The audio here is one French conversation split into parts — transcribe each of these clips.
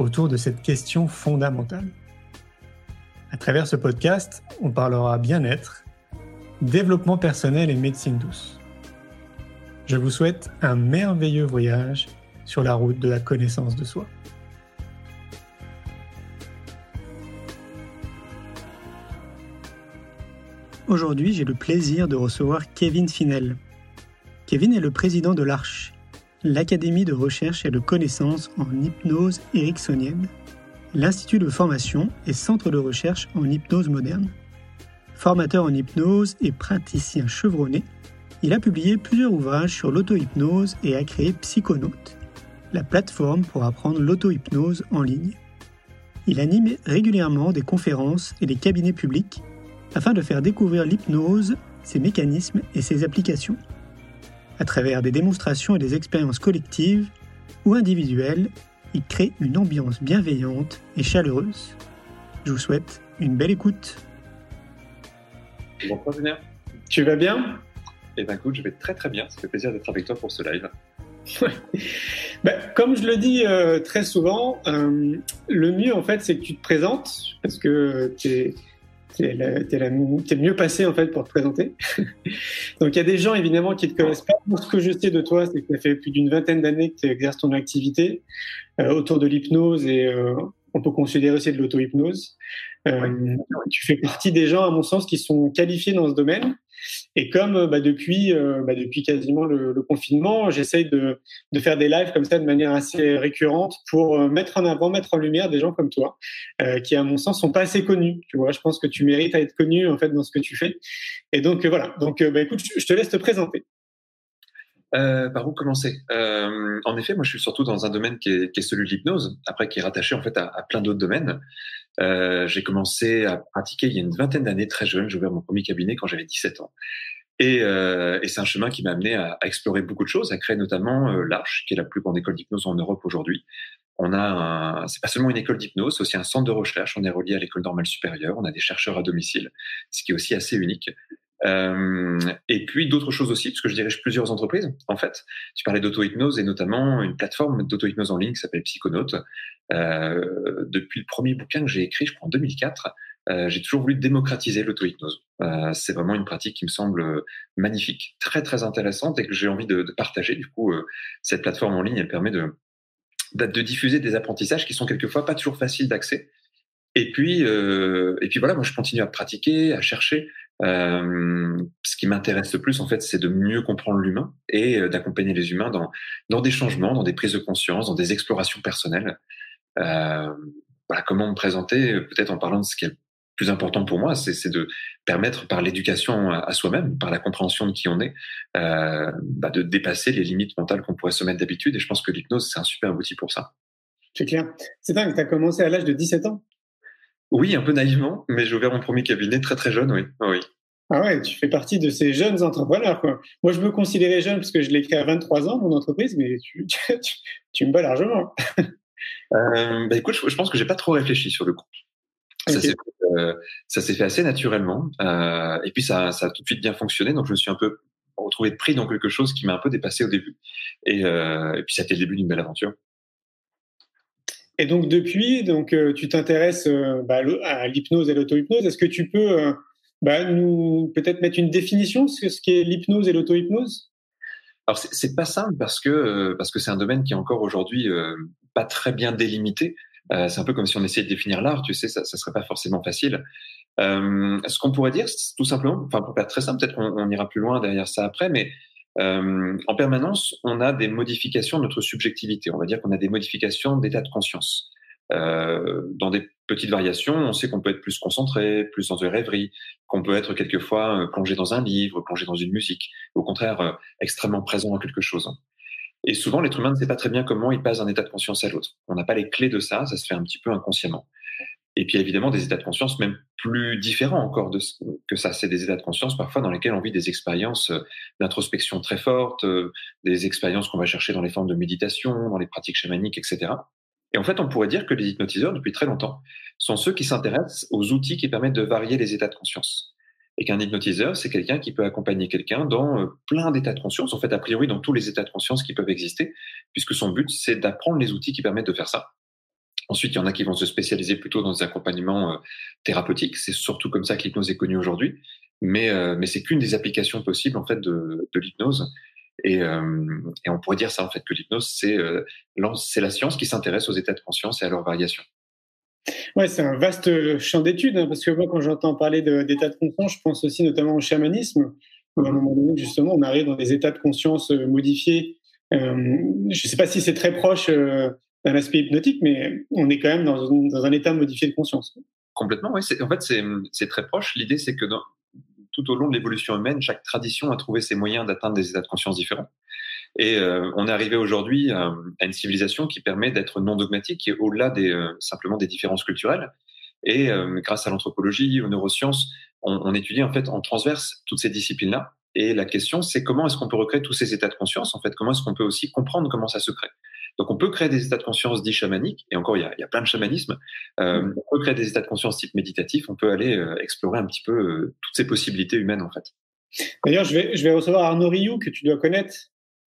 autour de cette question fondamentale. À travers ce podcast, on parlera bien-être, développement personnel et médecine douce. Je vous souhaite un merveilleux voyage sur la route de la connaissance de soi. Aujourd'hui, j'ai le plaisir de recevoir Kevin Finel. Kevin est le président de l'Arche, l'Académie de recherche et de connaissances en hypnose ericksonienne, l'Institut de formation et centre de recherche en hypnose moderne. Formateur en hypnose et praticien chevronné, il a publié plusieurs ouvrages sur l'auto-hypnose et a créé Psychonaute, la plateforme pour apprendre l'auto-hypnose en ligne. Il anime régulièrement des conférences et des cabinets publics afin de faire découvrir l'hypnose, ses mécanismes et ses applications. À travers des démonstrations et des expériences collectives ou individuelles, il crée une ambiance bienveillante et chaleureuse. Je vous souhaite une belle écoute. Bonjour. Tu vas bien? Eh bien écoute, je vais très très bien. Ça fait plaisir d'être avec toi pour ce live. ben, comme je le dis euh, très souvent, euh, le mieux en fait c'est que tu te présentes parce que tu es t'es le mieux passé en fait pour te présenter. Donc il y a des gens évidemment qui te connaissent pas. ce que je sais de toi, c'est que ça fait plus d'une vingtaine d'années que tu exerces ton activité euh, autour de l'hypnose et euh, on peut considérer aussi de l'auto-hypnose. Euh, tu fais partie des gens, à mon sens, qui sont qualifiés dans ce domaine. Et comme euh, bah, depuis, euh, bah, depuis quasiment le, le confinement, j'essaye de, de, faire des lives comme ça de manière assez récurrente pour mettre en avant, mettre en lumière des gens comme toi, euh, qui, à mon sens, sont pas assez connus. Tu vois, je pense que tu mérites à être connu en fait dans ce que tu fais. Et donc voilà. Donc, bah, écoute, je te laisse te présenter. Euh, par où commencer? Euh, En effet, moi, je suis surtout dans un domaine qui est, qui est celui de l'hypnose, après qui est rattaché en fait à, plein d'autres domaines. Euh, j'ai commencé à pratiquer il y a une vingtaine d'années, très jeune. J'ai ouvert mon premier cabinet quand j'avais 17 ans. Et, euh, et c'est un chemin qui m'a amené à, à, explorer beaucoup de choses, à créer notamment euh, l'Arche, qui est la plus grande école d'hypnose en Europe aujourd'hui. On a, c'est pas seulement une école d'hypnose, c'est aussi un centre de recherche. On est relié à l'école normale supérieure. On a des chercheurs à domicile, ce qui est aussi assez unique. Euh, et puis d'autres choses aussi, parce que je dirige plusieurs entreprises. En fait, tu parlais d'auto-hypnose et notamment une plateforme d'auto-hypnose en ligne qui s'appelle Psychonaute. Euh, depuis le premier bouquin que j'ai écrit, je crois en 2004, euh, j'ai toujours voulu démocratiser l'auto-hypnose. Euh, c'est vraiment une pratique qui me semble magnifique, très très intéressante et que j'ai envie de, partager. Du coup, euh, cette plateforme en ligne, elle permet de, de, diffuser des apprentissages qui sont quelquefois pas toujours faciles d'accès. Et puis, et puis voilà, moi je continue à pratiquer, à chercher. Euh, ce qui m'intéresse le plus, en fait, c'est de mieux comprendre l'humain et euh, d'accompagner les humains dans, dans des changements, dans des prises de conscience, dans des explorations personnelles. Euh, voilà, comment me présenter, peut-être en parlant de ce qui est le plus important pour moi, c'est de permettre par l'éducation à, soi-même, par la compréhension de qui on est, euh, bah de dépasser les limites mentales qu'on pourrait se mettre d'habitude. Et je pense que l'hypnose, c'est un super outil pour ça. C'est clair. C'est dingue, tu as commencé à l'âge de 17 ans oui, un peu naïvement, mais j'ai ouvert mon premier cabinet très très jeune, oui. oui. Ah ouais, tu fais partie de ces jeunes entrepreneurs. Quoi. Moi, je me considérais jeune parce que je l'ai créé à 23 ans, mon entreprise, mais tu, tu, tu me bats largement. euh, bah écoute, je, je pense que j'ai pas trop réfléchi sur le coup. Okay. Ça s'est fait, euh, fait, assez naturellement. Euh, et puis, ça, ça a tout de suite bien fonctionné. Donc, je me suis un peu retrouvé pris dans quelque chose qui m'a un peu dépassé au début. Et, euh, et puis, ça a été le début d'une belle aventure. Et donc depuis, donc euh, tu t'intéresses euh, bah, à l'hypnose et l'auto-hypnose. Est-ce que tu peux euh, bah, nous peut-être mettre une définition de ce qu'est l'hypnose et l'auto-hypnose? Alors c'est pas simple parce que parce que c'est un domaine qui est encore aujourd'hui pas très bien délimité. c'est un peu comme si on essayait de définir l'art, tu sais, ça, ça serait pas forcément facile. ce qu'on pourrait dire, tout simplement, enfin pour faire très simple, peut-être qu'on on ira plus loin derrière ça après, mais euh, en permanence, on a des modifications de notre subjectivité. On va dire qu'on a des modifications d'état de conscience. Euh, dans des petites variations, on sait qu'on peut être plus concentré, plus dans une rêverie, qu'on peut être quelquefois euh, plongé dans un livre, plongé dans une musique, au contraire extrêmement présent dans quelque chose. Et souvent, l'être humain ne sait pas très bien comment il passe d'un état de conscience à l'autre. On n'a pas les clés de ça, ça se fait un petit peu inconsciemment. Et puis évidemment, des états de conscience même plus différents encore de que ça. C'est des états de conscience parfois dans lesquels on vit des expériences euh, d'introspection très fortes, euh, des expériences qu'on va chercher dans les formes de méditation, dans les pratiques chamaniques, etc. Et en fait, on pourrait dire que les hypnotiseurs, depuis très longtemps, sont ceux qui s'intéressent aux outils qui permettent de varier les états de conscience. Et qu'un hypnotiseur, c'est quelqu'un qui peut accompagner quelqu'un dans euh, plein d'états de conscience, en fait, a priori dans tous les états de conscience qui peuvent exister, puisque son but, c'est d'apprendre les outils qui permettent de faire ça. Ensuite, il y en a qui vont se spécialiser plutôt dans des accompagnements euh, thérapeutiques. C'est surtout comme ça que l'hypnose est connue aujourd'hui. Mais, euh, mais c'est qu'une des applications possibles en fait de, l'hypnose. Et, euh, et, on pourrait dire ça en fait que l'hypnose c'est c'est la science qui s'intéresse aux états de conscience et à leurs variations. Ouais, c'est un vaste champ d'études hein, parce que moi quand j'entends parler d'états de, conscience, je pense aussi notamment au chamanisme. À un moment donné, justement, on arrive dans des états de conscience modifiés. je ne sais pas si c'est très proche un aspect hypnotique, mais on est quand même dans, un état modifié de conscience. Complètement, oui. En fait, c'est très proche. L'idée, c'est que tout au long de l'évolution humaine, chaque tradition a trouvé ses moyens d'atteindre des états de conscience différents. Et euh, on est arrivé aujourd'hui à, une civilisation qui permet d'être non dogmatique, est au-delà des, euh, simplement des différences culturelles. Et euh, grâce à l'anthropologie, aux neurosciences, on, on, étudie en fait en transverse toutes ces disciplines-là. Et la question, c'est comment est-ce qu'on peut recréer tous ces états de conscience En fait, comment est-ce qu'on peut aussi comprendre comment ça se crée? Donc on peut créer des états de conscience dits chamaniques, et encore il y a, il y a plein de chamanismes. Euh, mm. on peut créer des états de conscience type méditatif, on peut aller euh, explorer un petit peu euh, toutes ces possibilités humaines en fait. D'ailleurs, je vais, je vais recevoir Arnaud Rioux que tu dois connaître.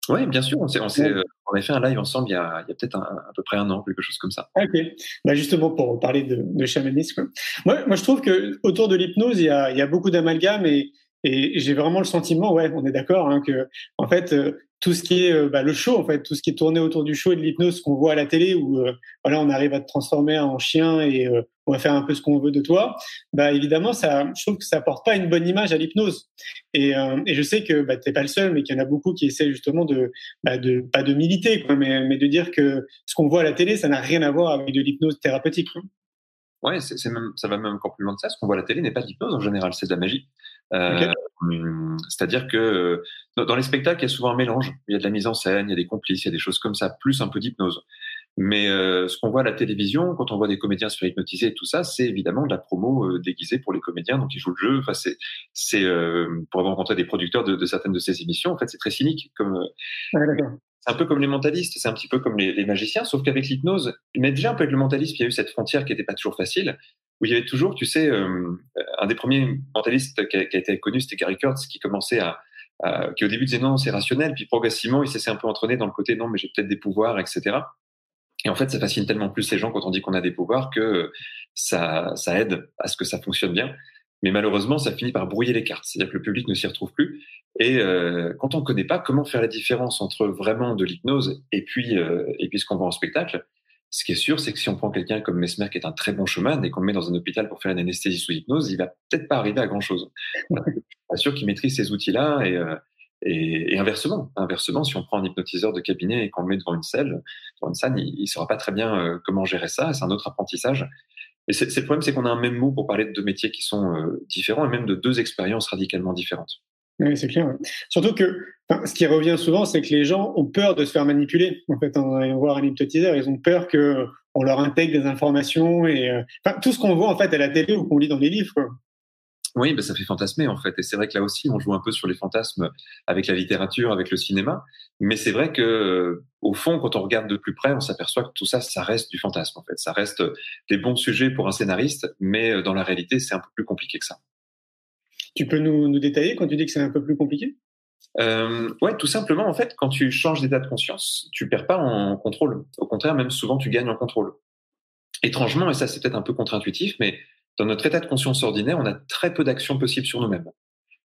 Oui, bien sûr. On, s'est, on, s'est, on a fait un live ensemble il y a, il y a peut-être un, à peu près un an, quelque chose comme ça. Ok. Bah justement, pour parler de, de chamanisme. Moi, moi, je trouve que autour de l'hypnose, il y a, il y a beaucoup d'amalgames et, et j'ai vraiment le sentiment, ouais, on est d'accord, hein, que en fait, tout ce qui est euh, bah, le show en fait, tout ce qui est tourné autour du show et de l'hypnose qu'on voit à la télé où euh, voilà on arrive à te transformer en chien et euh, on va faire un peu ce qu'on veut de toi, bah évidemment ça, je trouve que ça apporte pas une bonne image à l'hypnose. Et, et je sais que bah, t'es pas le seul, mais qu'il y en a beaucoup qui essaient justement de, bah, de pas de militer, quoi, mais, mais de dire que ce qu'on voit à la télé, ça n'a rien à voir avec de l'hypnose thérapeutique. Quoi. Ouais, c'est même, ça va même encore plus loin de ça. Ce qu'on voit à la télé n'est pas de l'hypnose en général, c'est de la magie. Euh, C'est-à-dire que euh, dans les spectacles, il y a souvent un mélange. Il y a de la mise en scène, il y a des complices, il y a des choses comme ça, plus un peu d'hypnose. Mais euh, ce qu'on voit à la télévision, quand on voit des comédiens se faire hypnotiser et tout ça, c'est évidemment de la promo euh, déguisée pour les comédiens, donc ils jouent le jeu. Enfin, c'est, c'est euh, pour avoir rencontré des producteurs de, de, certaines de ces émissions, en fait, c'est très cynique. Comme ouais, c'est un peu comme les mentalistes, c'est un petit peu comme les, les magiciens, sauf qu'avec l'hypnose, mais déjà un peu avec le mentalisme, il y a eu cette frontière qui n'était pas toujours facile il y avait toujours, tu sais, euh, un des premiers mentalistes qui a, été connu, c'était Gary Kurtz, qui commençait à, à, qui au début disait non, c'est rationnel, puis progressivement, il s'est un peu entraîné dans le côté non, mais j'ai peut-être des pouvoirs, etc. Et en fait, ça fascine tellement plus les gens quand on dit qu'on a des pouvoirs que ça, ça aide à ce que ça fonctionne bien. Mais malheureusement, ça finit par brouiller les cartes. C'est-à-dire que le public ne s'y retrouve plus. Et euh, quand on ne connaît pas comment faire la différence entre vraiment de l'hypnose et puis euh, et puis ce qu'on voit en spectacle, ce qui est sûr, c'est que si on prend quelqu'un comme Mesmer, qui est un très bon chemin, et qu'on le met dans un hôpital pour faire une anesthésie sous hypnose, il va peut-être pas arriver à grand chose. Je suis pas sûr qu'il maîtrise ces outils-là et, euh, et, inversement. Inversement, si on prend un hypnotiseur de cabinet et qu'on le met devant une salle, devant une salle, il, ne saura pas très bien euh, comment gérer ça. C'est un autre apprentissage. Et le problème, c'est qu'on a un même mot pour parler de deux métiers qui sont euh, différents et même de deux expériences radicalement différentes. Oui, c'est clair. Surtout que ce qui revient souvent, c'est que les gens ont peur de se faire manipuler. En fait, en allant voir un hypnotiseur, ils ont peur que on leur intègre des informations et euh, tout ce qu'on voit en fait à la télé ou qu'on lit dans les livres. Oui, ben ça fait fantasmer en fait. Et c'est vrai que là aussi, on joue un peu sur les fantasmes avec la littérature, avec le cinéma. Mais c'est vrai que, euh, au fond, quand on regarde de plus près, on s'aperçoit que tout ça, ça reste du fantasme en fait. Ça reste des bons sujets pour un scénariste, mais euh, dans la réalité, c'est un peu plus compliqué que ça. Tu peux nous, nous détailler quand tu dis que c'est un peu plus compliqué? Euh, ouais, tout simplement, en fait, quand tu changes d'état de conscience, tu perds pas en contrôle. Au contraire, même souvent, tu gagnes en contrôle. Étrangement, et ça c'est peut-être un peu contre-intuitif, mais dans notre état de conscience ordinaire, on a très peu d'actions possibles sur nous-mêmes.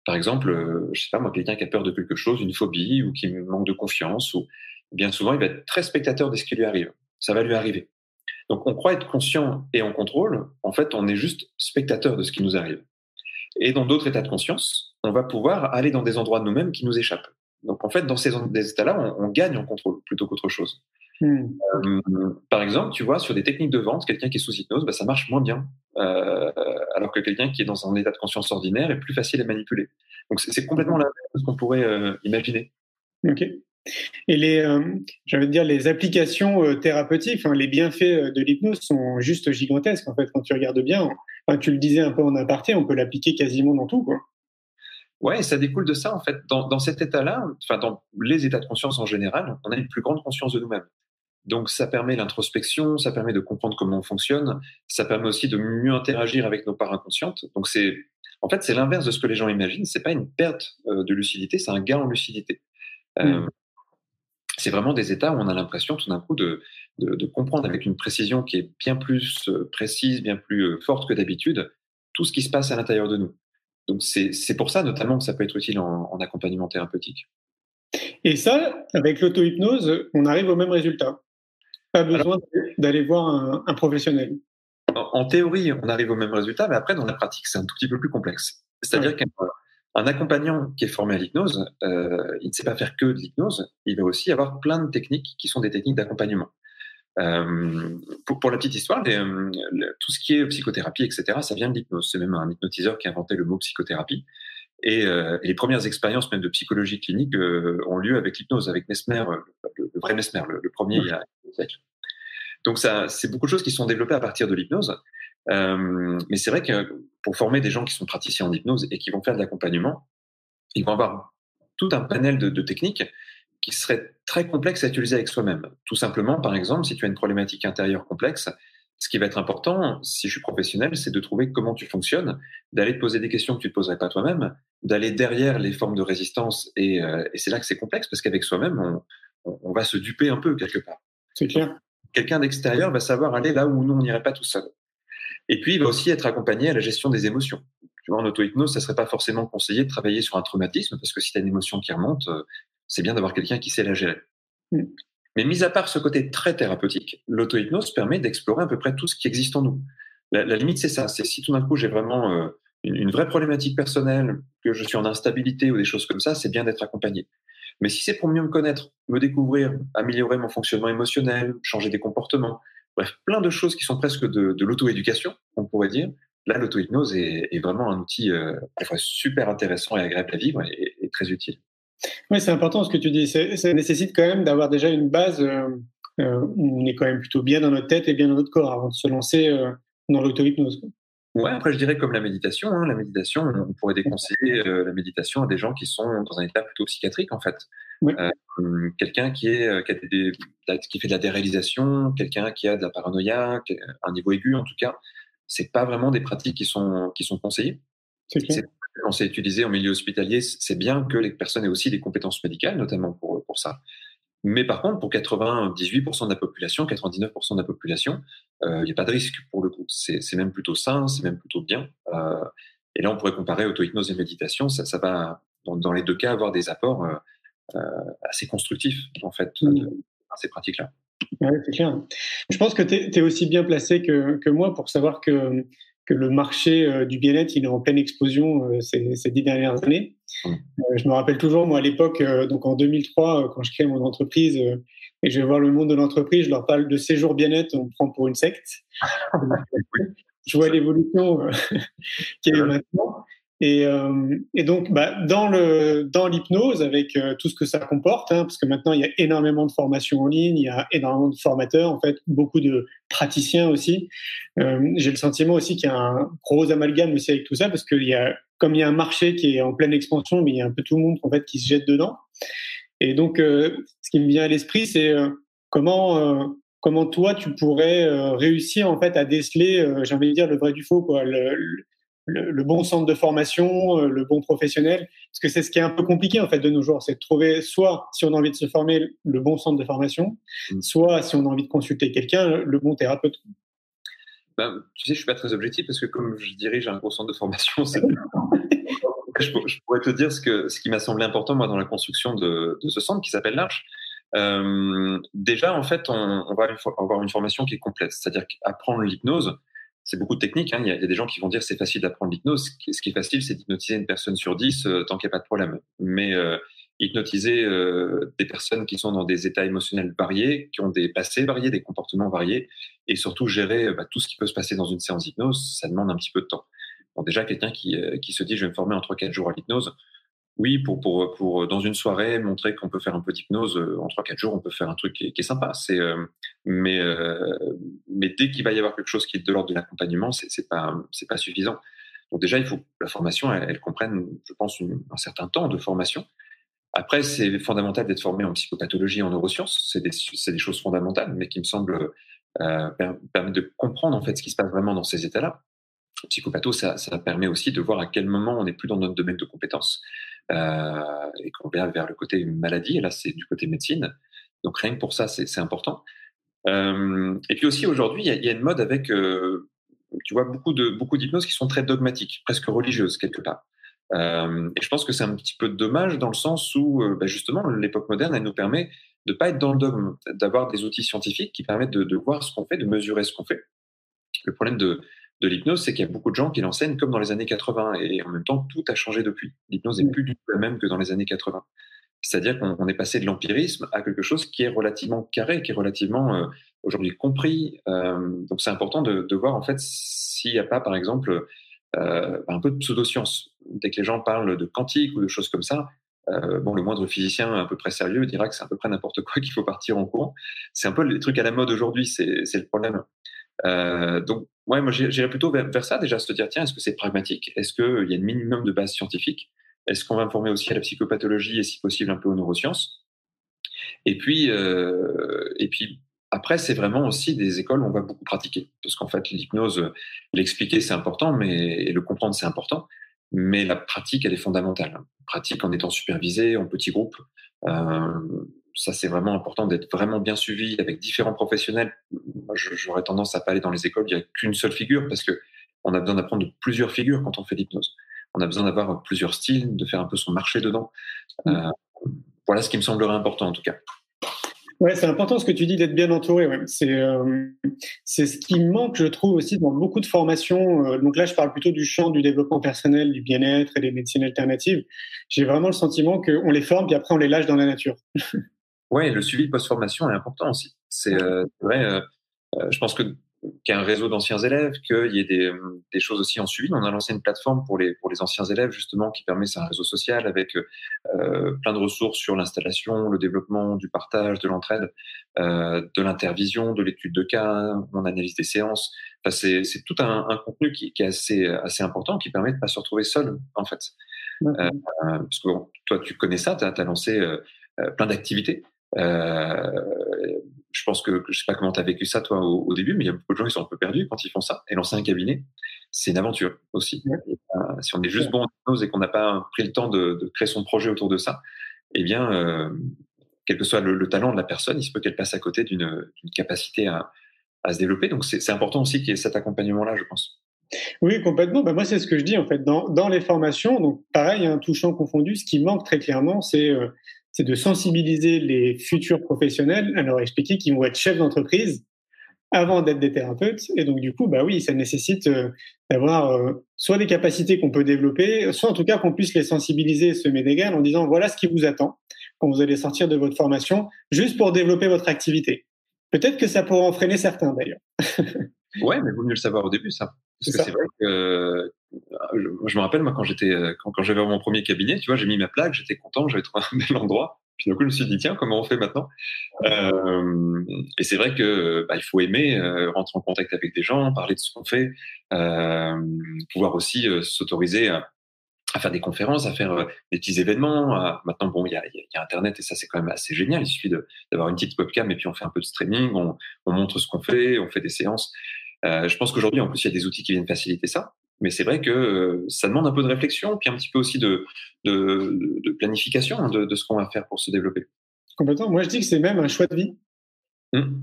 Par exemple, euh, je sais pas moi, quelqu'un qui a peur de quelque chose, une phobie, ou qui manque de confiance, ou bien souvent, il va être très spectateur de ce qui lui arrive. Ça va lui arriver. Donc, on croit être conscient et en contrôle. En fait, on est juste spectateur de ce qui nous arrive. Et dans d'autres états de conscience, on va pouvoir aller dans des endroits de nous-mêmes qui nous échappent. Donc en fait, dans ces états-là, on, on, gagne en contrôle plutôt qu'autre chose. Hmm. Euh, par exemple, tu vois, sur des techniques de vente, quelqu'un qui est sous hypnose, bah, ça marche moins bien, euh, alors que quelqu'un qui est dans un état de conscience ordinaire est plus facile à manipuler. Donc c'est complètement l'inverse de ce qu'on pourrait euh, imaginer. Ok. Et les, j'allais dire, les applications thérapeutiques, enfin, les bienfaits de l'hypnose sont juste gigantesques. En fait, quand tu regardes bien, enfin, tu le disais un peu en aparté, on peut l'appliquer quasiment dans tout, quoi. Ouais, ça découle de ça en fait. Dans, dans cet état-là, enfin dans les états de conscience en général, on a une plus grande conscience de nous-mêmes. Donc ça permet l'introspection, ça permet de comprendre comment on fonctionne, ça permet aussi de mieux interagir avec nos parts inconscientes. Donc c'est, en fait, c'est l'inverse de ce que les gens imaginent. C'est pas une perte de lucidité, c'est un gain en lucidité. Euh, Mm. C'est vraiment des états où on a l'impression tout d'un coup de, de, de comprendre avec une précision qui est bien plus euh, précise, bien plus euh, forte que d'habitude, tout ce qui se passe à l'intérieur de nous. Donc c'est pour ça notamment que ça peut être utile en, en accompagnement thérapeutique. Et ça, avec l'auto-hypnose, on arrive au même résultat. Pas besoin d'aller voir un, un professionnel. En, en théorie, on arrive au même résultat, mais après dans la pratique, c'est un tout petit peu plus complexe. C'est-à-dire qu'un un accompagnant qui est formé à l'hypnose, euh, il ne sait pas faire que de l'hypnose, il va aussi avoir plein de techniques qui sont des techniques d'accompagnement. Euh, pour, pour, la petite histoire, les, euh, le, tout ce qui est psychothérapie, etc., ça vient de l'hypnose. C'est même un hypnotiseur qui a inventé le mot psychothérapie. Et, euh, et les premières expériences même de psychologie clinique ont lieu avec l'hypnose, avec Mesmer, le, le vrai Mesmer, le, le premier il y a siècle. Donc ça, c'est beaucoup de choses qui sont développées à partir de l'hypnose. Euh, mais c'est vrai que pour former des gens qui sont praticiens en hypnose et qui vont faire de l'accompagnement, ils vont avoir tout un panel de, techniques qui seraient très complexes à utiliser avec soi-même. Tout simplement, par exemple, si tu as une problématique intérieure complexe, ce qui va être important, si je suis professionnel, c'est de trouver comment tu fonctionnes, d'aller te poser des questions que tu ne te poserais pas toi-même, d'aller derrière les formes de résistance. Et, euh, c'est là que c'est complexe, parce qu'avec soi-même, on, va se duper un peu quelque part. C'est clair. Quelqu'un d'extérieur va savoir aller là où nous, on n'irait pas tout seul. Et puis, il va aussi être accompagné à la gestion des émotions. Tu vois, en auto-hypnose, ça serait pas forcément conseillé de travailler sur un traumatisme, parce que si tu as une émotion qui remonte, c'est bien d'avoir quelqu'un qui sait la gérer. Mm. Mais mis à part ce côté très thérapeutique, l'auto-hypnose permet d'explorer à peu près tout ce qui existe en nous. La, la limite, c'est ça. C'est si tout d'un coup j'ai vraiment euh, une, une, vraie problématique personnelle, que je suis en instabilité ou des choses comme ça, c'est bien d'être accompagné. Mais si c'est pour mieux me connaître, me découvrir, améliorer mon fonctionnement émotionnel, changer des comportements, bref, plein de choses qui sont presque de, l'auto-éducation, on pourrait dire. Là, l'auto-hypnose est, vraiment un outil euh, super intéressant et agréable à vivre et, et très utile. Oui, c'est important ce que tu dis. Ça nécessite quand même d'avoir déjà une base euh, euh, où on est quand même plutôt bien dans notre tête et bien dans notre corps avant de se lancer euh, dans l'auto-hypnose. Ouais, après je dirais comme la méditation. Hein, la méditation, on pourrait déconseiller euh, la méditation à des gens qui sont dans un état plutôt psychiatrique en fait. Oui. Euh, quelqu'un qui est qui, a des, qui fait de la déréalisation, quelqu'un qui a de la paranoïa, un niveau aigu en tout cas, c'est pas vraiment des pratiques qui sont qui sont conseillées. C'est quand c'est utilisé en milieu hospitalier, c'est bien que les personnes aient aussi des compétences médicales, notamment pour, pour ça. Mais par contre, pour 98% de la population, 99% de la population, il euh, n'y a pas de risque pour le coup. C'est même plutôt sain, c'est même plutôt bien. Euh, et là, on pourrait comparer auto-hypnose et méditation. Ça, ça va, dans, dans, les deux cas, avoir des apports euh, assez constructifs, en fait, mmh. à ces pratiques-là. Ouais, c'est clair. Je pense que tu es, es, aussi bien placé que, que moi pour savoir que que le marché euh, du bien-être il est en pleine explosion euh, ces, ces, dix dernières années. Mmh. Euh, je me rappelle toujours moi à l'époque, donc en 2003, quand je crée mon entreprise et je vais voir le monde de l'entreprise, je leur parle de séjour bien-être, on me prend pour une secte. je vois l'évolution qui est maintenant. Et, euh, et, donc, bah, dans le dans l'hypnose, avec euh, tout ce que ça comporte, hein, parce que maintenant il y a énormément de formations en ligne, il y a énormément de formateurs, en fait, beaucoup de praticiens aussi. Euh, J'ai le sentiment aussi qu'il y a un gros amalgame aussi avec tout ça, parce qu'il y a comme il y a un marché qui est en pleine expansion, mais il y a un peu tout le monde en fait qui se jette dedans. Et donc, euh, ce qui me vient à l'esprit, c'est comment comment toi tu pourrais réussir en fait à déceler, j'ai envie de dire le vrai du faux, quoi. Le, le, le, le, bon centre de formation, le bon professionnel, parce que c'est ce qui est un peu compliqué en fait de nos jours, c'est de trouver soit si on a envie de se former le bon centre de formation, mmh. soit si on a envie de consulter quelqu'un, le bon thérapeute. Ben, tu sais, je suis pas très objectif parce que comme je dirige un gros centre de formation, je, je, pourrais te dire ce que ce qui m'a semblé important moi dans la construction de, de ce centre qui s'appelle l'Arche. Euh, déjà, en fait, on, on, va avoir une formation qui est complète, c'est-à-dire qu'apprendre l'hypnose, c'est beaucoup de techniques. Hein. Il, y a, des gens qui vont dire c'est facile d'apprendre l'hypnose. Ce qui est facile, c'est d'hypnotiser une personne sur dix euh, tant qu'il n'y a pas de problème. Mais euh, hypnotiser euh, des personnes qui sont dans des états émotionnels variés, qui ont des passés variés, des comportements variés, et surtout gérer bah, tout ce qui peut se passer dans une séance d'hypnose, ça demande un petit peu de temps. Bon, déjà, quelqu'un qui, qui se dit je vais me former en 3-4 jours à l'hypnose, oui, pour, pour, pour dans une soirée, montrer qu'on peut faire un peu d'hypnose en 3-4 jours, on peut faire un truc qui est, sympa. C'est, mais, mais dès qu'il va y avoir quelque chose qui est de l'ordre de l'accompagnement, c'est, c'est pas, pas suffisant. Donc déjà, il faut la formation, elle, comprenne, je pense, un certain temps de formation. Après, c'est fondamental d'être formé en psychopathologie et en neurosciences. C'est des, des choses fondamentales, mais qui me semblent euh, permettre de comprendre en fait ce qui se passe vraiment dans ces états-là. Psychopatho, ça, ça permet aussi de voir à quel moment on n'est plus dans notre domaine de compétences euh, et qu'on va vers le côté maladie. Et là, c'est du côté médecine. Donc rien que pour ça, c'est important. Euh, et puis aussi aujourd'hui, il y, a une mode avec, euh, tu vois, beaucoup de beaucoup d'hypnoses qui sont très dogmatiques, presque religieuses quelque part. Et je pense que c'est un petit peu dommage dans le sens où, bah justement, l'époque moderne, elle nous permet de pas être dans le dogme, d'avoir des outils scientifiques qui permettent de, de voir ce qu'on fait, de mesurer ce qu'on fait. Le problème de, de l'hypnose, c'est qu'il y a beaucoup de gens qui l'enseignent comme dans les années 80, et en même temps, tout a changé depuis. L'hypnose n'est plus du tout la même que dans les années 80. C'est-à-dire qu'on est passé de l'empirisme à quelque chose qui est relativement carré, qui est relativement euh, aujourd'hui compris. Euh, donc c'est important de, de, voir en fait s'il n'y a pas, par exemple, euh, un peu de pseudoscience. Dès que les gens parlent de quantique ou de choses comme ça, bon, le moindre physicien à peu près sérieux dira que c'est à peu près n'importe quoi qu'il faut partir en courant. C'est un peu les trucs à la mode aujourd'hui, c'est le problème. Euh, donc, ouais, moi j'irais plutôt vers, ça déjà, se dire tiens, est-ce que c'est pragmatique? Est-ce qu'il y a un minimum de base scientifique? Est-ce qu'on va me former aussi à la psychopathologie et si possible un peu aux neurosciences? Et puis, euh, et puis après, c'est vraiment aussi des écoles où on va beaucoup pratiquer. Parce qu'en fait, l'hypnose, l'expliquer, c'est important, mais et le comprendre, c'est important. Mais la pratique, elle est fondamentale. Pratique en étant supervisé, en petits groupes. Euh, ça, c'est vraiment important d'être vraiment bien suivi avec différents professionnels. Moi, j'aurais tendance à pas aller dans les écoles, il n'y a qu'une seule figure parce que on a besoin d'apprendre de plusieurs figures quand on fait l'hypnose. On a besoin d'avoir plusieurs styles, de faire un peu son marché dedans. Euh, voilà ce qui me semblerait important en tout cas. Ouais, c'est important ce que tu dis d'être bien entouré. Ouais. C'est euh, c'est ce qui manque, je trouve aussi dans beaucoup de formations. Euh, donc là, je parle plutôt du champ du développement personnel, du bien-être et des médecines alternatives. J'ai vraiment le sentiment qu'on les forme puis après on les lâche dans la nature. ouais, le suivi post-formation est important aussi. C'est euh, vrai. Euh, je pense que qu'il y a un réseau d'anciens élèves, qu'il y ait des, des, choses aussi en suivi. On a lancé une plateforme pour les, pour les anciens élèves, justement, qui permet, c'est un réseau social avec euh, plein de ressources sur l'installation, le développement, du partage, de l'entraide, euh, de l'intervision, de l'étude de cas, on analyse des séances. Enfin, c'est tout un, un contenu qui, qui, est assez, assez important, qui permet de pas se retrouver seul, en fait. Euh, parce que bon, toi, tu connais ça, tu as, lancé euh, plein d'activités. Euh, je pense que je sais pas comment tu as vécu ça toi au, au, début, mais il y a beaucoup de gens qui sont un peu perdus quand ils font ça. Et lancer un cabinet, c'est une aventure aussi. Et, euh, si on est juste bon en hypnose et qu'on n'a pas pris le temps de, de, créer son projet autour de ça, eh bien, euh, quel que soit le, le, talent de la personne, il se peut qu'elle passe à côté d'une capacité à, à, se développer. Donc c'est important aussi qu'il y ait cet accompagnement-là, je pense. Oui, complètement. Ben moi, c'est ce que je dis en fait dans, dans les formations. Donc, pareil, un touchant confondu, ce qui manque très clairement, c'est euh, c'est de sensibiliser les futurs professionnels à leur expliquer qu'ils vont être chefs d'entreprise avant d'être des thérapeutes. Et donc, du coup, bah oui, ça nécessite euh, d'avoir euh, soit des capacités qu'on peut développer, soit en tout cas qu'on puisse les sensibiliser et semer graines en disant voilà ce qui vous attend quand vous allez sortir de votre formation, juste pour développer votre activité. Peut-être que ça pourra en freiner certains d'ailleurs. ouais, mais vaut mieux le savoir au début, ça. Parce que c'est vrai que je, je, me rappelle moi quand j'étais quand, quand j'avais mon premier cabinet, tu vois, j'ai mis ma plaque, j'étais content, j'avais trouvé un bel endroit. Puis d'un coup, je me suis dit tiens, comment on fait maintenant? Euh, Et c'est vrai que bah, il faut aimer euh, rentrer en contact avec des gens, parler de ce qu'on fait, euh, pouvoir aussi euh, s'autoriser à, faire des conférences, à faire euh, des petits événements. Maintenant, bon, il y a, Internet et ça c'est quand même assez génial. Il suffit d'avoir une petite webcam et puis on fait un peu de streaming, on, on montre ce qu'on fait, on fait des séances. Euh, je pense qu'aujourd'hui, en plus, il y a des outils qui viennent faciliter ça. Mais c'est vrai que euh, ça demande un peu de réflexion, puis un petit peu aussi de, de, de planification hein, de, de, ce qu'on va faire pour se développer. Complètement. Moi, je dis que c'est même un choix de vie. Mmh.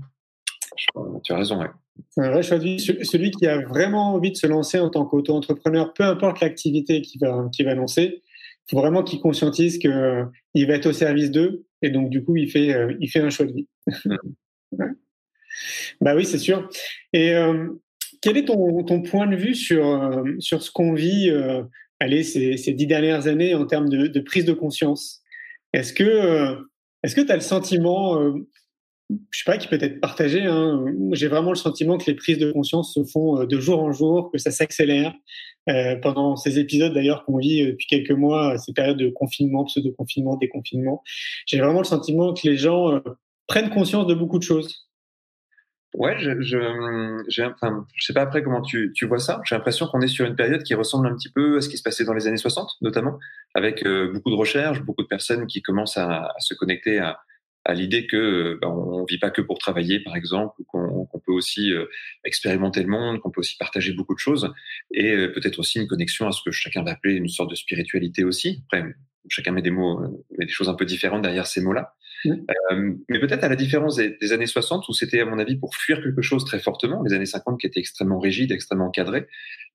Tu as raison, ouais. C'est un vrai choix de vie. Celui qui a vraiment envie de se lancer en tant qu'auto-entrepreneur, peu importe l'activité qu'il va, qu'il va lancer, il faut vraiment qu'il conscientise qu'il va être au service d'eux. Et donc, du coup, il fait, euh, il fait un choix de vie. Mmh. ouais. Bah oui, c'est sûr. Et euh, quel est ton, point de vue sur, euh, sur ce qu'on vit euh, allez, ces, dix dernières années en termes de, prise de conscience? Est-ce que euh, que tu as le sentiment, euh, je sais pas, qui peut être partagé, hein, j'ai vraiment le sentiment que les prises de conscience se font de jour en jour, que ça s'accélère, pendant ces épisodes d'ailleurs qu'on vit depuis quelques mois, ces périodes de confinement, pseudo-confinement, déconfinement. J'ai vraiment le sentiment que les gens prennent conscience de beaucoup de choses. Ouais, je, je, enfin, je sais pas après comment tu, tu vois ça. J'ai l'impression qu'on est sur une période qui ressemble un petit peu à ce qui se passait dans les années 60, notamment, avec beaucoup de recherches, beaucoup de personnes qui commencent à, se connecter à, à l'idée que ben, on vit pas que pour travailler, par exemple, qu'on peut aussi euh, expérimenter le monde, qu'on peut aussi partager beaucoup de choses, et euh, peut-être aussi une connexion à ce que chacun va appeler une sorte de spiritualité aussi. Après, chacun met des mots, met des choses un peu différentes derrière ces mots-là. Euh, mais peut-être à la différence des, années 60, où c'était, à mon avis, pour fuir quelque chose très fortement, les années 50 qui étaient extrêmement rigides, extrêmement encadrées.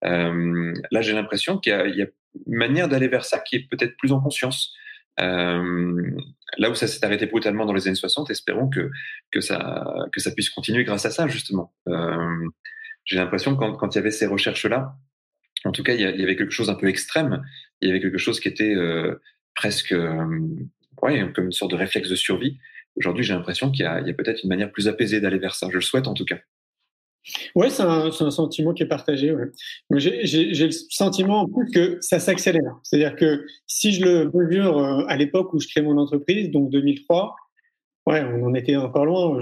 là, j'ai l'impression qu'il y, y, a une manière d'aller vers ça qui est peut-être plus en conscience. Euh, là où ça s'est arrêté brutalement dans les années 60, espérons que, que, ça, que ça puisse continuer grâce à ça, justement. Euh, j'ai l'impression que quand, quand il y avait ces recherches-là, en tout cas, il y, avait quelque chose un peu extrême, il y avait quelque chose qui était euh, presque ouais, comme une sorte de réflexe de survie. Aujourd'hui, j'ai l'impression qu'il y a, peut-être une manière plus apaisée d'aller vers ça. Je le souhaite en tout cas. Ouais, c'est un, sentiment qui est partagé. J'ai le sentiment que ça s'accélère. C'est-à-dire que si je le mesure euh, à l'époque où je crée mon entreprise, donc 2003, ouais, on en était encore loin.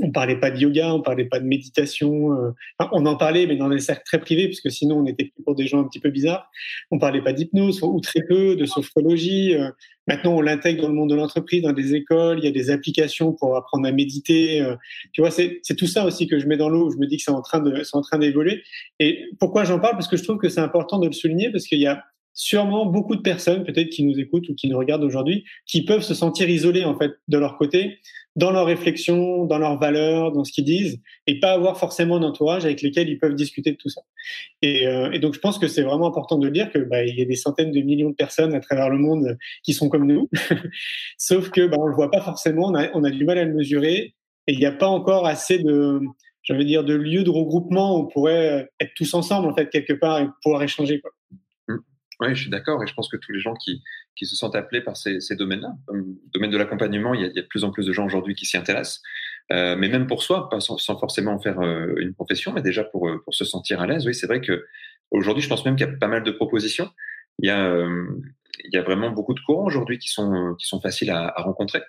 On parlait pas de yoga, on parlait pas de méditation. Euh, on en parlait, mais dans des cercles très privés, puisque sinon on était pour des gens un petit peu bizarres. On parlait pas d'hypnose ou très peu, de sophrologie. Euh, maintenant, on l'intègre dans le monde de l'entreprise, dans des écoles. Il y a des applications pour apprendre à méditer. Euh, tu vois, c'est tout ça aussi que je mets dans l'eau. Je me dis que c'est en train de, c'est en train d'évoluer. Et pourquoi j'en parle? Parce que je trouve que c'est important de le souligner, parce qu'il y a sûrement beaucoup de personnes, peut-être qui nous écoutent ou qui nous regardent aujourd'hui, qui peuvent se sentir isolés en fait de leur côté, dans leurs réflexions, dans leurs valeurs, dans ce qu'ils disent, et pas avoir forcément d'entourage avec lesquels ils peuvent discuter de tout ça. Et, euh, et donc je pense que c'est vraiment important de dire que bah, il y a des centaines de millions de personnes à travers le monde qui sont comme nous, sauf que bah, on le voit pas forcément, on a, on a du mal à le mesurer, et il n'y a pas encore assez de veux dire, de lieux de regroupement où on pourrait être tous ensemble, en fait, quelque part, et pouvoir échanger. Quoi. Oui, je suis d'accord, et je pense que tous les gens qui, qui se sentent appelés par ces, ces domaines-là, le domaine de l'accompagnement, il, il, y a de plus en plus de gens aujourd'hui qui s'y intéressent, euh, mais même pour soi, pas sans, sans forcément en faire euh, une profession, mais déjà pour, euh, pour se sentir à l'aise. Oui, c'est vrai que aujourd'hui, je pense même qu'il y a pas mal de propositions. Il y a, il y a vraiment beaucoup de courants aujourd'hui qui sont, qui sont faciles à, à rencontrer.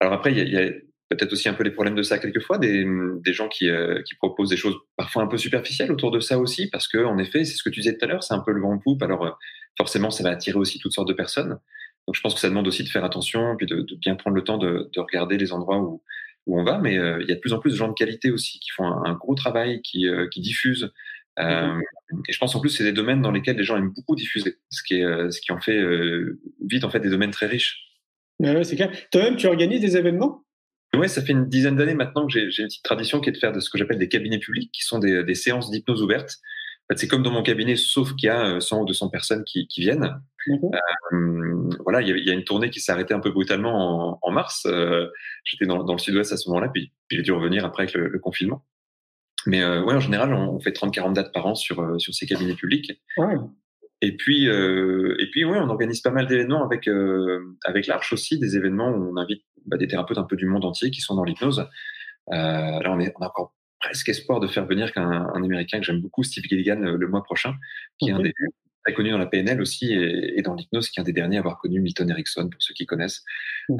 Alors après, il y a peut-être aussi un peu les problèmes de ça quelquefois, des, des gens qui, euh, qui proposent des choses parfois un peu superficielles autour de ça aussi, parce que en effet, c'est ce que tu disais tout à l'heure, c'est un peu le vent en poupe. Alors euh, forcément, ça va attirer aussi toutes sortes de personnes. Donc je pense que ça demande aussi de faire attention, puis de, de bien prendre le temps de, de, regarder les endroits où, où on va. Mais euh, il y a de plus en plus de gens de qualité aussi qui font un, un gros travail, qui, qui diffusent. Euh, et je pense en plus c'est des domaines dans lesquels les gens aiment beaucoup diffuser, ce qui est ce qui en fait vite en fait des domaines très riches. Ouais, c'est clair. Toi-même, tu organises des événements? Ouais, ça fait une dizaine d'années maintenant que j'ai une petite tradition qui est de faire de ce que j'appelle des cabinets publics, qui sont des, des séances d'hypnose ouvertes. En fait, c'est comme dans mon cabinet, sauf qu'il y a 100 ou 200 personnes qui, qui viennent. Euh, voilà, il y, y, a, une tournée qui s'est arrêtée un peu brutalement en, en mars. Euh, J'étais dans, dans, le sud-ouest à ce moment-là, puis, puis j'ai dû revenir après avec le, le confinement. Mais euh, ouais, en général, on, on fait 30-40 dates par an sur, euh, sur ces cabinets publics. Ouais. Et puis, euh, et puis, ouais, on organise pas mal d'événements avec euh, avec l'Arche aussi, des événements où on invite bah, des thérapeutes un peu du monde entier qui sont dans l'hypnose. Euh, là, on, est, on a encore presque espoir de faire venir qu'un un Américain que j'aime beaucoup, Steve Gilligan, le mois prochain, qui est un des très connu dans la PNL aussi et, et dans l'hypnose, qui est un des derniers à avoir connu Milton Erickson, pour ceux qui connaissent. Euh,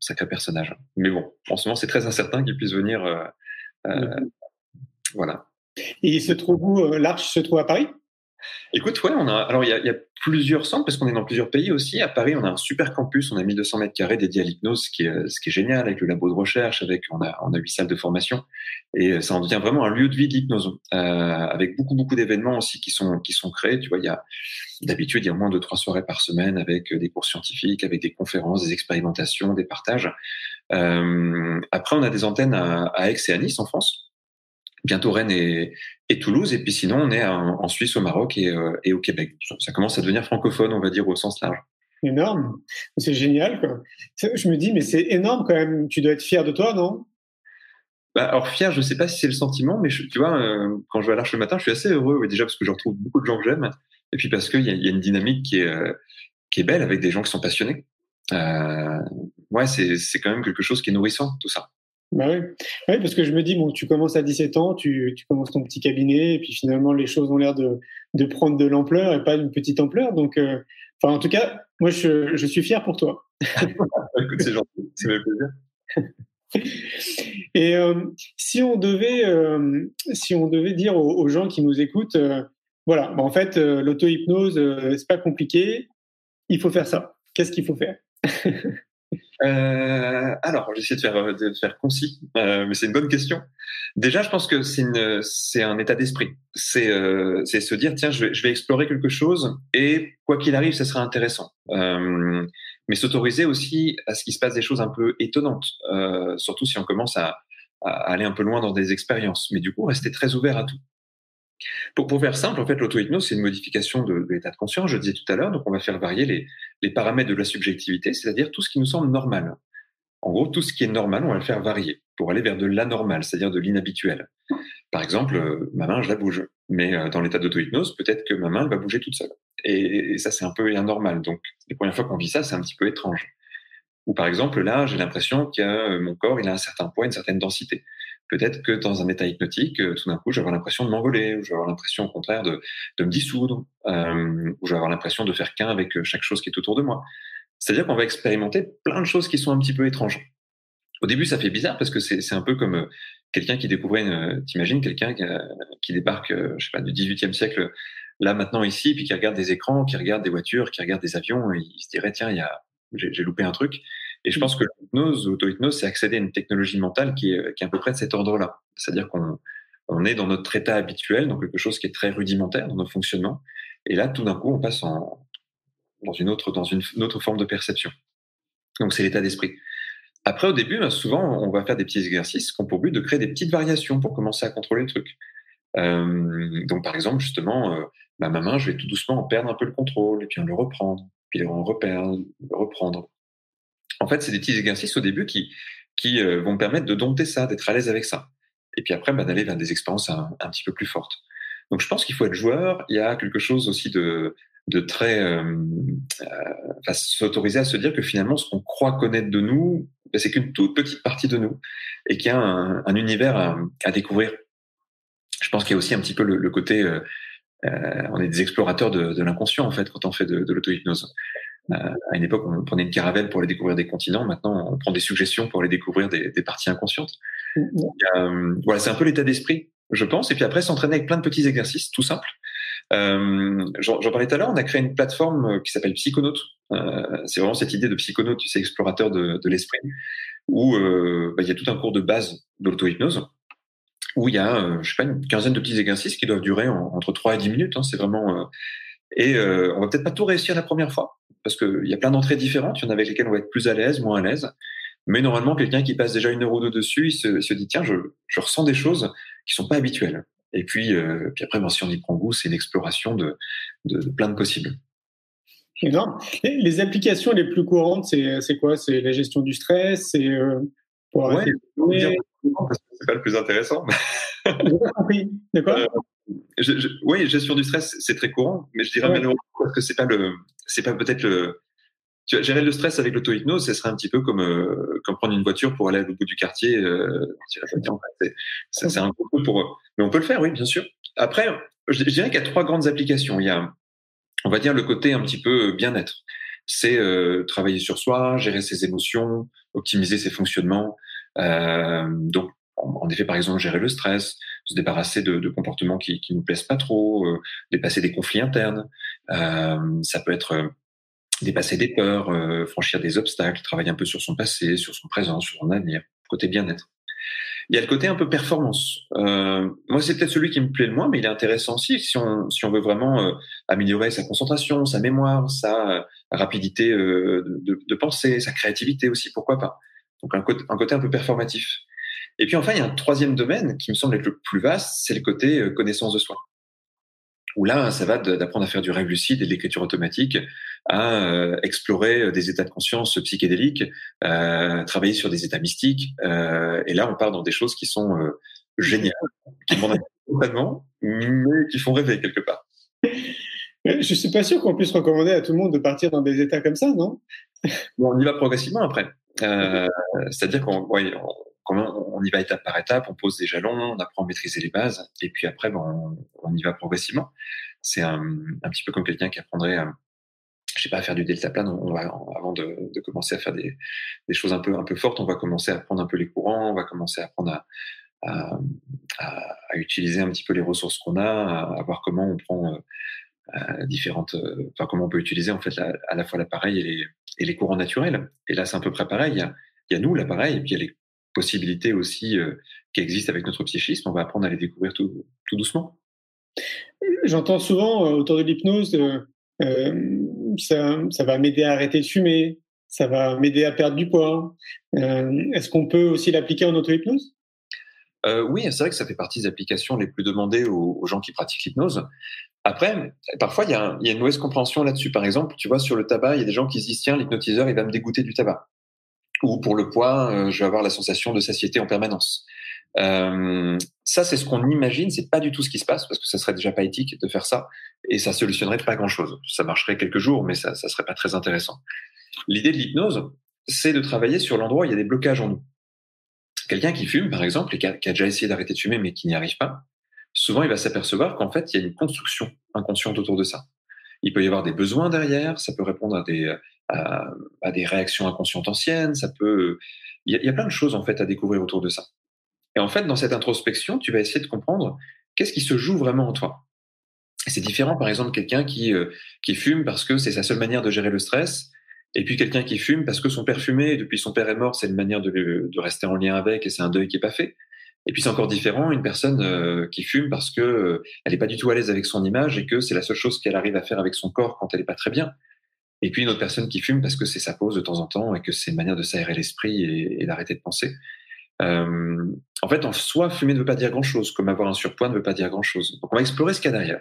sacré personnage. Mais bon, en ce moment, c'est très incertain qu'il puisse venir. Euh. Voilà. Et il se trouve où L'Arche se trouve à Paris? Écoute, ouais, on a. Alors, il y a, plusieurs centres parce qu'on est dans plusieurs pays aussi. À Paris, on a un super campus. On a 1200 mètres carrés dédié à l'hypnose, ce qui est, ce qui est génial, avec le labo de recherche, avec on a on a huit salles de formation, et ça en devient vraiment un lieu de vie de l'hypnose, euh, avec beaucoup beaucoup d'événements aussi qui sont qui sont créés. Tu vois, il y a d'habitude il y a moins de trois soirées par semaine avec des cours scientifiques, avec des conférences, des expérimentations, des partages. Euh, après, on a des antennes à, à Aix et à Nice en France bientôt Rennes et, et, Toulouse. Et puis sinon, on est en, en Suisse, au Maroc et, euh, et, au Québec. Ça commence à devenir francophone, on va dire, au sens large. Énorme. C'est génial. Quoi. Je me dis, mais c'est énorme quand même. Tu dois être fier de toi, non? Bah, alors fier, je sais pas si c'est le sentiment, mais je, tu vois, euh, quand je vais à l'Arche le matin, je suis assez heureux, ouais, déjà parce que je retrouve beaucoup de gens que j'aime, et puis parce qu'il y, y, a une dynamique qui est, euh, qui est belle avec des gens qui sont passionnés. Ouais, c'est quand même quelque chose qui est nourrissant, tout ça. Bah oui. oui, parce que je me dis, bon, tu commences à 17 ans, tu, tu commences ton petit cabinet, et puis finalement, les choses ont l'air de, de prendre de l'ampleur et pas une petite ampleur. Donc, euh, enfin, en tout cas, moi, je, je suis fier pour toi. Écoute, c'est gentil, c'est plaisir. Et euh, si on devait, euh, si on devait dire aux, gens qui nous écoutent, voilà, bah, en fait, l'auto-hypnose, c'est pas compliqué, il faut faire ça. Qu'est-ce qu'il faut faire? Euh, alors, j'essaie de faire, de faire concis, euh, mais c'est une bonne question. Déjà, je pense que c'est un état d'esprit. C'est euh, se dire, tiens, je vais, je vais, explorer quelque chose et quoi qu'il arrive, ça sera intéressant. Euh, mais s'autoriser aussi à ce qu'il se passe des choses un peu étonnantes, euh, surtout si on commence à, à, aller un peu loin dans des expériences. Mais du coup, rester très ouvert à tout. Pour, faire simple, en fait, l'auto-hypnose, c'est une modification de, l'état de conscience, je disais tout à l'heure, donc on va faire varier les, paramètres de la subjectivité, c'est-à-dire tout ce qui nous semble normal. En gros, tout ce qui est normal, on va le faire varier pour aller vers de l'anormal, c'est-à-dire de l'inhabituel. Par exemple, euh, ma main, je la bouge. Mais euh, dans l'état d'auto-hypnose, peut-être que ma main, va bouger toute seule. Et, ça, c'est un peu anormal. Donc, les premières fois qu'on vit ça, c'est un petit peu étrange. Ou par exemple, là, j'ai l'impression que euh, mon corps, il a un certain poids, une certaine densité. Peut-être que dans un état hypnotique, tout d'un coup, je vais avoir l'impression de m'envoler, ou je vais avoir l'impression, au contraire, de, de me dissoudre, euh, ou je vais avoir l'impression de faire qu'un avec chaque chose qui est autour de moi. C'est-à-dire qu'on va expérimenter plein de choses qui sont un petit peu étranges. Au début, ça fait bizarre parce que c'est un peu comme euh, quelqu'un qui découvrait, euh, t'imagines quelqu'un qui, qui, débarque, euh, je sais pas, du 18e siècle, là maintenant ici, puis qui regarde des écrans, qui regarde des voitures, qui regarde des avions, et il se dirait tiens, il y a, j'ai loupé un truc. Et je pense que l'hypnose, l'auto-hypnose, c'est accéder à une technologie mentale qui est, qui est à peu près de cet ordre-là. C'est-à-dire qu'on on est dans notre état habituel, dans quelque chose qui est très rudimentaire dans nos fonctionnements, et là, tout d'un coup, on passe en, dans une autre, dans une, autre forme de perception. Donc, c'est l'état d'esprit. Après, au début, ben, souvent, on va faire des petits exercices qui ont pour but de créer des petites variations pour commencer à contrôler le truc. Euh, donc, par exemple, justement, euh, bah, ma main, je vais tout doucement en perdre un peu le contrôle, et puis on le reprendre, puis on repère, le reprendre. En fait, c'est des petits exercices au début qui, qui euh, vont permettre de dompter ça, d'être à l'aise avec ça. Et puis après, bah, d'aller vers des expériences un, petit peu plus fortes. Donc, je pense qu'il faut être joueur. Il y a quelque chose aussi de, de très euh, euh, s'autoriser à se dire que finalement ce qu'on croit connaître de nous ben, c'est qu'une toute petite partie de nous et qu'il y a un, un univers à, à, découvrir je pense qu'il y a aussi un petit peu le, le côté euh, euh on est des explorateurs de, de l'inconscient en fait quand on fait de, de l'auto-hypnose à une époque on prenait une caravelle pour aller découvrir des continents maintenant on prend des suggestions pour aller découvrir des, des parties inconscientes mmh. voilà c'est un peu l'état d'esprit je pense et puis après s'entraîner avec plein de petits exercices tout simples euh, J'en parlais tout à l'heure, on a créé une plateforme euh, qui s'appelle Psychonaute. Euh, c'est vraiment cette idée de psychonaute, tu sais, explorateur de, de l'esprit, où euh, bah, il y a tout un cours de base d'auto-hypnose, où il y a, euh, je sais pas, une quinzaine de petits exercices qui doivent durer entre 3 et 10 minutes. Hein, c'est vraiment... Euh, et on va peut-être pas tout réussir la première fois, parce qu'il y a plein d'entrées différentes. Il y en a avec lesquelles on va être plus à l'aise, moins à l'aise. Mais normalement, quelqu'un qui passe déjà une heure ou deux dessus, il se, se dit, tiens, je, je ressens des choses qui sont pas habituelles. Et puis, euh, puis après, bon, si on y prend goût, c'est une exploration de, de, de, plein de possibles. Non. Les applications les plus courantes, c'est quoi? C'est la gestion du stress C'est euh, pour ouais, c'est pas le plus intéressant. Compris. Quoi? Euh, Oui, gestion du stress, c'est très courant, mais je dirais ouais. malheureusement parce que c'est pas le, c'est pas peut-être le, tu vois, gérer le stress avec l'auto-hypnose, ce serait un petit peu comme, euh, comme prendre une voiture pour aller au bout du quartier. Euh, c'est un gros peu pour. Mais on peut le faire, oui, bien sûr. Après, je, dirais qu'il y a trois grandes applications. Il y a, on va dire, le côté un petit peu bien-être. C'est euh, travailler sur soi, gérer ses émotions, optimiser ses fonctionnements. Euh, donc, en effet, par exemple, gérer le stress, se débarrasser de, de comportements qui, qui nous plaisent pas trop, euh, dépasser des conflits internes. Euh, ça peut être dépasser des peurs, euh, franchir des obstacles, travailler un peu sur son passé, sur son présent, sur son avenir, côté bien-être. Il y a le côté un peu performance. Euh, moi, c'est peut-être celui qui me plaît le moins, mais il est intéressant aussi si on, si on veut vraiment euh, améliorer sa concentration, sa mémoire, sa rapidité euh, de, de, pensée, sa créativité aussi, pourquoi pas. Donc un un côté un peu performatif. Et puis enfin, il y a un troisième domaine qui me semble être le plus vaste, c'est le côté euh, connaissance de soi où là, ça va d'apprendre à faire du rêve lucide et de l'écriture automatique, à euh, explorer euh, des états de conscience psychédéliques, travailler sur des états mystiques. Et là, on part dans des choses qui sont géniales, qui vont complètement, mais qui font rêver quelque part. Je suis pas sûr qu'on puisse recommander à tout le monde de partir dans des états comme ça, non? On y va progressivement après. C'est-à-dire qu'on ouais, on y va étape par étape, on pose des jalons, on apprend à maîtriser les bases, et puis après, ben, on, y va progressivement. C'est un, petit peu comme quelqu'un qui apprendrait, à, je sais pas, à faire du deltaplane. On va, avant de, commencer à faire des, choses un peu, un peu fortes, on va commencer à prendre un peu les courants, on va commencer à apprendre à, à, à utiliser un petit peu les ressources qu'on a, à, voir comment on prend euh, différentes, euh, enfin comment on peut utiliser en fait à la fois l'appareil et les, courants naturels. Et là, c'est un peu près pareil. Il y a, il y a nous, l'appareil, et puis il y a les possibilités aussi euh, qui existent avec notre psychisme. On va apprendre à les découvrir tout, tout doucement. J'entends souvent euh, autour de l'hypnose, euh, ça, ça va m'aider à arrêter de fumer, ça va m'aider à perdre du poids. Est-ce qu'on peut aussi l'appliquer en auto-hypnose? Euh, oui, c'est vrai que ça fait partie des applications les plus demandées aux, aux gens qui pratiquent l'hypnose. Après, parfois, il y, y, a une mauvaise compréhension là-dessus. Par exemple, tu vois, sur le tabac, il y a des gens qui se disent, tiens, l'hypnotiseur, il va me dégoûter du tabac. Ou pour le poids, euh, je vais avoir la sensation de satiété en permanence. Euh, ça, c'est ce qu'on imagine. C'est pas du tout ce qui se passe parce que ça serait déjà pas éthique de faire ça et ça solutionnerait pas grand-chose. Ça marcherait quelques jours, mais ça, ça serait pas très intéressant. L'idée de l'hypnose, c'est de travailler sur l'endroit où il y a des blocages en nous. Quelqu'un qui fume, par exemple, et qui a déjà essayé d'arrêter de fumer mais qui n'y arrive pas, souvent il va s'apercevoir qu'en fait, il y a une construction inconsciente autour de ça. Il peut y avoir des besoins derrière, ça peut répondre à des, à, des réactions inconscientes anciennes, ça peut... Il y, a, plein de choses en fait à découvrir autour de ça. Et en fait, dans cette introspection, tu vas essayer de comprendre qu'est-ce qui se joue vraiment en toi. C'est différent, par exemple, quelqu'un qui, euh, qui fume parce que c'est sa seule manière de gérer le stress, et puis quelqu'un qui fume parce que son père fumait, et depuis son père est mort, c'est une manière de, rester en lien avec, et c'est un deuil qui est pas fait. Et puis c'est encore différent, une personne euh, qui fume parce que euh, elle est pas du tout à l'aise avec son image et que c'est la seule chose qu'elle arrive à faire avec son corps quand elle est pas très bien. Et puis une autre personne qui fume parce que c'est sa pause de temps en temps et que c'est une manière de s'aérer l'esprit et, d'arrêter de penser. Euh, en fait, en soi, fumer ne veut pas dire grand-chose, comme avoir un surpoids ne veut pas dire grand-chose. Donc on va explorer ce qu'il y a derrière.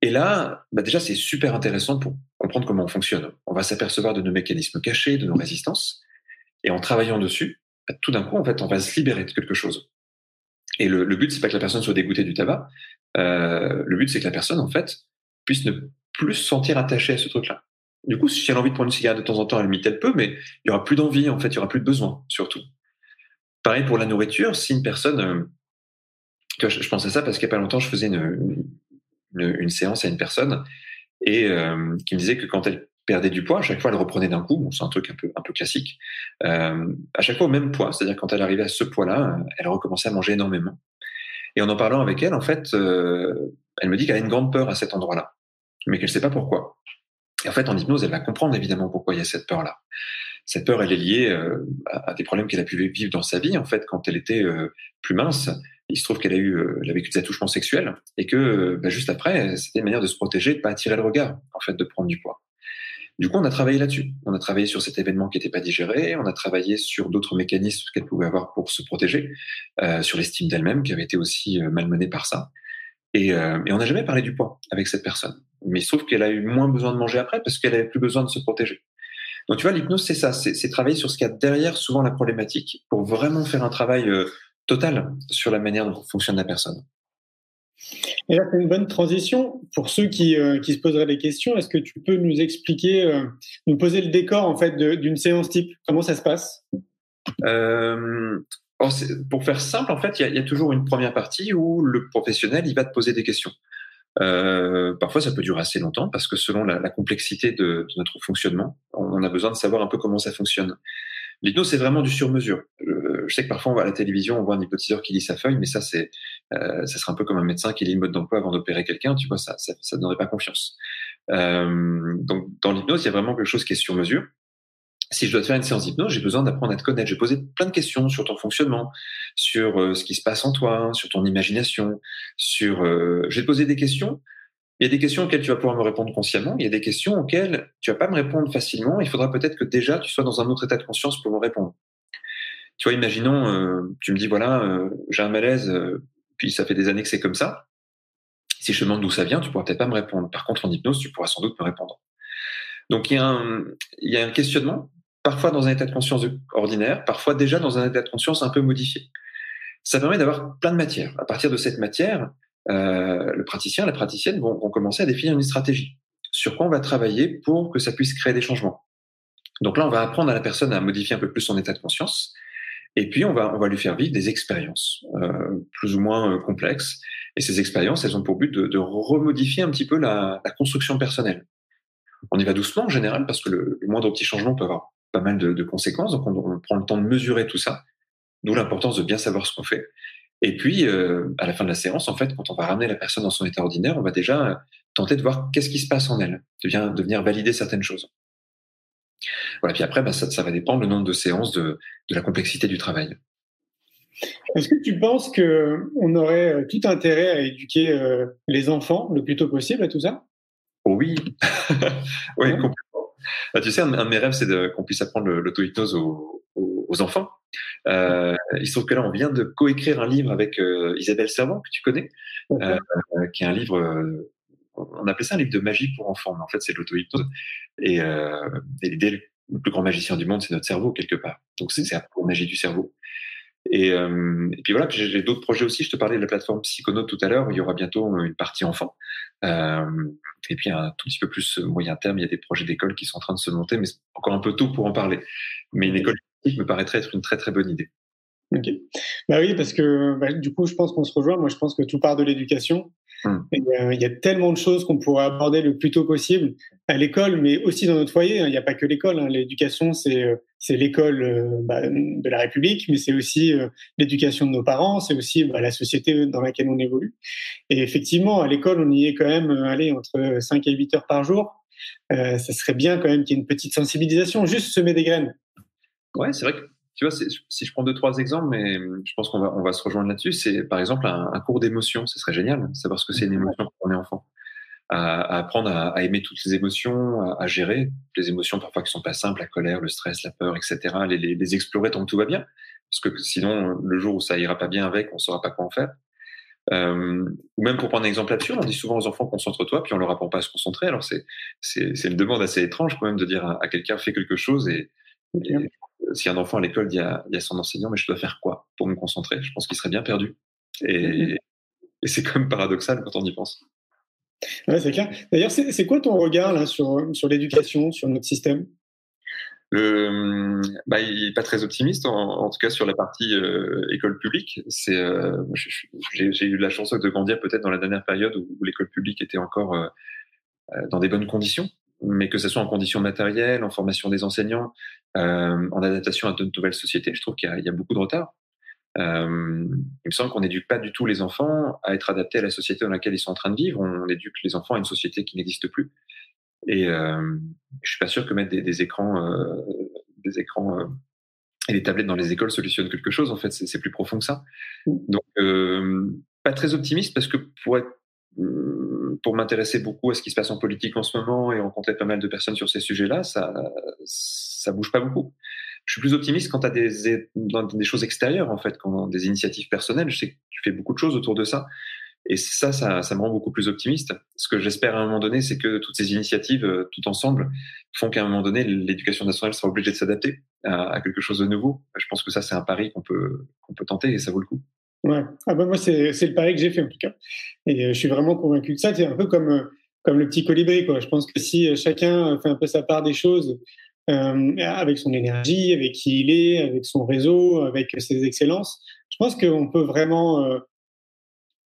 Et là, bah déjà, c'est super intéressant pour comprendre comment on fonctionne. On va s'apercevoir de nos mécanismes cachés, de nos résistances, et en travaillant dessus, bah, tout d'un coup, en fait, on va se libérer de quelque chose. Et le, le but, c'est pas que la personne soit dégoûtée du tabac. Euh, le but, c'est que la personne, en fait, puisse ne plus se sentir attachée à ce truc-là. Du coup, si elle a envie de prendre une cigarette de temps en temps, elle limite elle peut, mais il y aura plus d'envie, en fait, il y aura plus de besoin, surtout. Pareil pour la nourriture, si une personne, euh, je, pense à ça parce qu'il y a pas longtemps, je faisais une, séance à une personne et euh, qui me disait que quand elle perdait du poids, à chaque fois elle reprenait d'un coup, c'est un truc un peu un peu classique, euh, à chaque fois au même poids, c'est-à-dire quand elle arrivait à ce poids-là, elle recommençait à manger énormément. Et en en parlant avec elle, en fait, elle me dit qu'elle a une grande peur à cet endroit-là, mais qu'elle ne sait pas pourquoi. Et en fait, en hypnose, elle va comprendre évidemment pourquoi il y a cette peur-là. Cette peur, elle est liée euh, à, des problèmes qu'elle a pu vivre dans sa vie, en fait, quand elle était euh, plus mince. Il se trouve qu'elle a eu, euh, elle a vécu des attouchements sexuels et que bah, juste après, c'était une manière de se protéger, de pas attirer le regard, en fait, de prendre du poids. Du coup, on a travaillé là-dessus. On a travaillé sur cet événement qui n'était pas digéré. On a travaillé sur d'autres mécanismes qu'elle pouvait avoir pour se protéger, euh, sur l'estime d'elle-même qui avait été aussi malmenée par ça. Et, euh, et on n'a jamais parlé du poids avec cette personne. Mais il se trouve qu'elle a eu moins besoin de manger après parce qu'elle avait plus besoin de se protéger. Donc tu vois, l'hypnose, c'est ça, c'est travailler sur ce qu'il y a derrière souvent la problématique pour vraiment faire un travail euh, total sur la manière dont fonctionne la personne. Et là, c'est une bonne transition pour ceux qui, euh, qui se poseraient des questions. Est-ce que tu peux nous expliquer, euh, nous poser le décor en fait d'une séance type? Comment ça se passe? Euh, Pour faire simple, en fait, il y, a, toujours une première partie où le professionnel il va te poser des questions. Euh, parfois, ça peut durer assez longtemps parce que selon la, complexité de, notre fonctionnement, on a besoin de savoir un peu comment ça fonctionne. L'hypnose, c'est vraiment du sur-mesure. Euh, je sais que parfois, on voit à la télévision, on voit un hypnotiseur qui lit sa feuille, mais ça, c'est, euh, ça serait un peu comme un médecin qui lit une mode d'emploi avant d'opérer quelqu'un. Tu vois, ça, ça, ça donnerait pas confiance. Euh, donc, dans l'hypnose, il y a vraiment quelque chose qui est sur mesure. Si je dois te faire une séance d'hypnose, j'ai besoin d'apprendre à te connaître. Je vais poser plein de questions sur ton fonctionnement, sur euh, ce qui se passe en toi, sur ton imagination, sur. Euh, te poser des questions il y a des questions auxquelles tu vas pouvoir me répondre consciemment. Il y a des questions auxquelles tu vas pas me répondre facilement. Il faudra peut-être que déjà tu sois dans un autre état de conscience pour me répondre. Tu vois, imaginons, euh, tu me dis voilà, euh, j'ai un malaise, euh, puis ça fait des années que c'est comme ça. Si je te demande d'où ça vient, tu pourras peut-être pas me répondre. Par contre, en hypnose, tu pourras sans doute me répondre. Donc il y a un, il y a un questionnement, parfois dans un état de conscience ordinaire, parfois déjà dans un état de conscience un peu modifié. Ça permet d'avoir plein de matières. À partir de cette matière, euh, le praticien, la praticienne vont, vont, commencer à définir une stratégie. Sur quoi on va travailler pour que ça puisse créer des changements. Donc là, on va apprendre à la personne à modifier un peu plus son état de conscience. Et puis, on va, on va lui faire vivre des expériences euh, plus ou moins euh, complexes. Et ces expériences, elles ont pour but de, de remodifier un petit peu la, la, construction personnelle. On y va doucement en général parce que le, le moindre petit changement peut avoir pas mal de, de conséquences. Donc on, on, prend le temps de mesurer tout ça. D'où l'importance de bien savoir ce qu'on fait. Et puis, euh, à la fin de la séance, en fait, quand on va ramener la personne dans son état ordinaire, on va déjà tenter de voir qu'est-ce qui se passe en elle, de, bien, de venir valider certaines choses. Voilà. Puis après, bah, ça, ça, va dépendre le nombre de séances, de, de la complexité du travail. Est-ce que tu penses que on aurait euh, tout intérêt à éduquer euh, les enfants le plus tôt possible à tout ça? Oui, oui, complètement. Bah, tu sais, un, un de mes rêves, c'est qu'on puisse apprendre l'auto-hypnose aux, aux, aux, enfants. Euh, il se trouve que là, on vient de coécrire un livre avec euh, Isabelle Servant, que tu connais, euh, qui est un livre, on appelait ça un livre de magie pour enfants, mais en fait, c'est l'auto-hypnose. Et, et l'idée, le plus grand magicien du monde, c'est notre cerveau, quelque part. Donc, c'est la magie du cerveau. Et, euh, et, puis voilà, j'ai d'autres projets aussi. Je te parlais de la plateforme Psychonaute tout à l'heure. Il y aura bientôt une partie enfant. Euh, et puis un tout petit peu plus moyen terme, il y a des projets d'école qui sont en train de se monter, mais c'est encore un peu tôt pour en parler. Mais une école me paraîtrait être une très très bonne idée. Ok. Bah oui, parce que bah, du coup, je pense qu'on se rejoint. Moi, je pense que tout part de l'éducation. Hum. Euh, il y a tellement de choses qu'on pourrait aborder le plus tôt possible à l'école, mais aussi dans notre foyer. Hein. Il n'y a pas que l'école. Hein. L'éducation, c'est c'est l'école euh, bah, de la République, mais c'est aussi euh, l'éducation de nos parents, c'est aussi bah, la société dans laquelle on évolue. Et effectivement, à l'école, on y est quand même, euh, allez, entre 5 et 8 heures par jour. Euh, ça serait bien quand même qu'il y ait une petite sensibilisation, juste semer des graines. Ouais, c'est vrai que tu vois, si je prends deux trois exemples, mais je pense qu'on va on va se rejoindre là-dessus. C'est par exemple un, un cours d'émotion, ce serait génial, savoir ce que c'est une émotion quand on est enfant à, à apprendre à, à, aimer toutes les émotions, à, à, gérer les émotions parfois qui sont pas simples, la colère, le stress, la peur, etc. Les, les, les, explorer tant que tout va bien, parce que sinon le jour où ça ira pas bien avec, on saura pas quoi en faire. Euh, ou même pour prendre un exemple là-dessus, on dit souvent aux enfants concentre-toi, puis on leur apprend pas à se concentrer. Alors c'est c'est une demande assez étrange quand même de dire à, quelqu'un fais quelque chose et, et si un enfant à l'école dit à, dit à son enseignant mais je dois faire quoi pour me concentrer, je pense qu'il serait bien perdu. Et, et c'est quand même paradoxal quand on y pense. Ouais, c'est clair. D'ailleurs, c'est quoi ton regard là, sur, sur l'éducation, sur notre système? Le, bah, il n'est pas très optimiste, en, en, tout cas sur la partie euh, école publique. C'est, euh, j'ai eu la chance de grandir peut-être dans la dernière période où, où l'école publique était encore euh, euh, dans des bonnes conditions, mais que ce soit en conditions matérielles, en formation des enseignants, euh, en adaptation à de nouvelles sociétés, je trouve qu'il y, y, a beaucoup de retard. Euh, il me semble qu'on n'éduque pas du tout les enfants à être adaptés à la société dans laquelle ils sont en train de vivre. On éduque les enfants à une société qui n'existe plus. Et euh, je suis pas sûr que mettre des, des écrans, euh, des écrans euh, et des tablettes dans les écoles solutionne quelque chose. En fait, c'est plus profond que ça. Donc, euh, pas très optimiste parce que pour être pour m'intéresser beaucoup à ce qui se passe en politique en ce moment et rencontrer pas mal de personnes sur ces sujets-là, ça ça bouge pas beaucoup je suis plus optimiste quand tu as des, des choses extérieures, en fait, quand des initiatives personnelles. Je sais que tu fais beaucoup de choses autour de ça. Et ça, ça, ça me rend beaucoup plus optimiste. Ce que j'espère à un moment donné, c'est que toutes ces initiatives, euh, tout ensemble, font qu'à un moment donné, l'éducation nationale sera obligée de s'adapter à, à, quelque chose de nouveau. Je pense que ça, c'est un pari qu'on peut, qu'on peut tenter et ça vaut le coup. Ouais. Ah bah moi, c'est le pari que j'ai fait en tout cas. Et euh, je suis vraiment convaincu de ça. C'est un peu comme, euh, comme le petit colibri, quoi. Je pense que si chacun fait un peu sa part des choses, euh, avec son énergie, avec qui il est, avec son réseau, avec ses excellences. Je pense qu'on peut vraiment euh,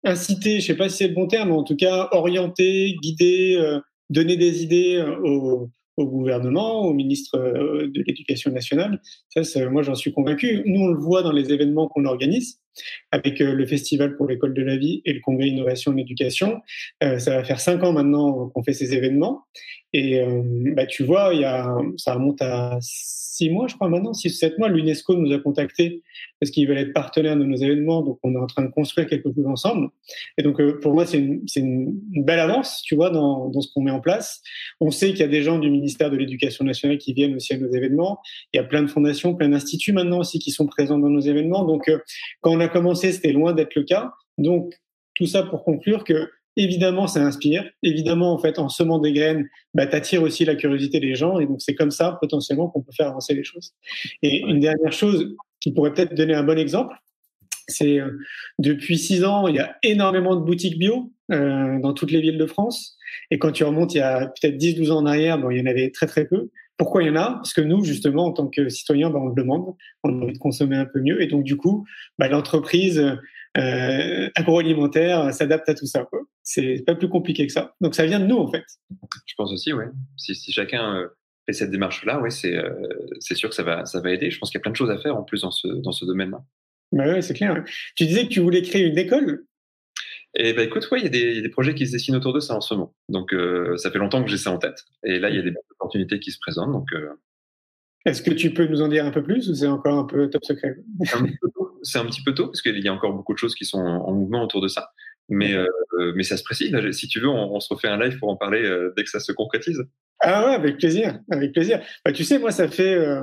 inciter, je sais pas si c'est le bon terme, mais en tout cas orienter, guider, euh, donner des idées euh, aux, au gouvernement, au ministre euh, de l'Éducation nationale. Ça, moi, j'en suis convaincu. Nous, on le voit dans les événements qu'on organise, avec euh, le Festival pour l'école de la vie et le Congrès Innovation en Éducation. Euh, ça va faire cinq ans maintenant qu'on fait ces événements. Et euh, bah, tu vois, y a, ça remonte à six mois, je crois maintenant, six ou sept mois. L'UNESCO nous a contactés parce qu'ils veulent être partenaires de nos événements. Donc, on est en train de construire quelque chose ensemble. Et donc, euh, pour moi, c'est une, belle avance, tu vois, dans, dans ce qu'on met en place. On sait qu'il y a des gens du ministère de l'Éducation nationale qui viennent aussi à nos événements. Il y a plein de fondations, plein d'instituts maintenant aussi qui sont présents dans nos événements. Donc, euh, quand on a commencé, c'était loin d'être le cas. Donc, tout ça pour conclure que évidemment, ça inspire. Évidemment, en fait, en semant des graines, bah, t'attires aussi la curiosité des gens. Et donc, c'est comme ça, potentiellement, qu'on peut faire avancer les choses. Et une dernière chose qui pourrait peut-être donner un bon exemple, c'est euh, depuis six ans, il y a énormément de boutiques bio euh, dans toutes les villes de France. Et quand tu remontes il y a peut-être 10-12 ans en arrière, bon, il y en avait très très peu. Pourquoi il y en a? Parce que nous, justement, en tant que citoyens, bah, on le demande, on a envie de consommer un peu mieux. Et donc, du coup, bah, l'entreprise euh, agroalimentaire s'adapte à tout ça. C'est pas plus compliqué que ça. Donc ça vient de nous en fait. Je pense aussi, oui. Si, si chacun euh, fait cette démarche-là, oui, c'est euh, c'est sûr que ça va ça va aider. Je pense qu'il y a plein de choses à faire en plus dans ce dans ce domaine-là. Bah ouais, c'est clair. Tu disais que tu voulais créer une école? Et eh ben écoute, ouais, il y, a des, projets qui se dessinent autour de ça en ce moment. Donc euh, ça fait longtemps que j'ai ça en tête. Et là, il y a des opportunités qui se présentent. Donc est-ce que tu peux nous en dire un peu plus ou c'est encore un peu top secret? C'est un, petit peu tôt parce qu'il y a encore beaucoup de choses qui sont en, mouvement autour de ça. Mais, euh, mais ça se précise. Si tu veux, on, se refait un live pour en parler euh, dès que ça se concrétise. Ah ouais, avec plaisir, avec plaisir. Bah, tu sais, moi, ça fait, euh,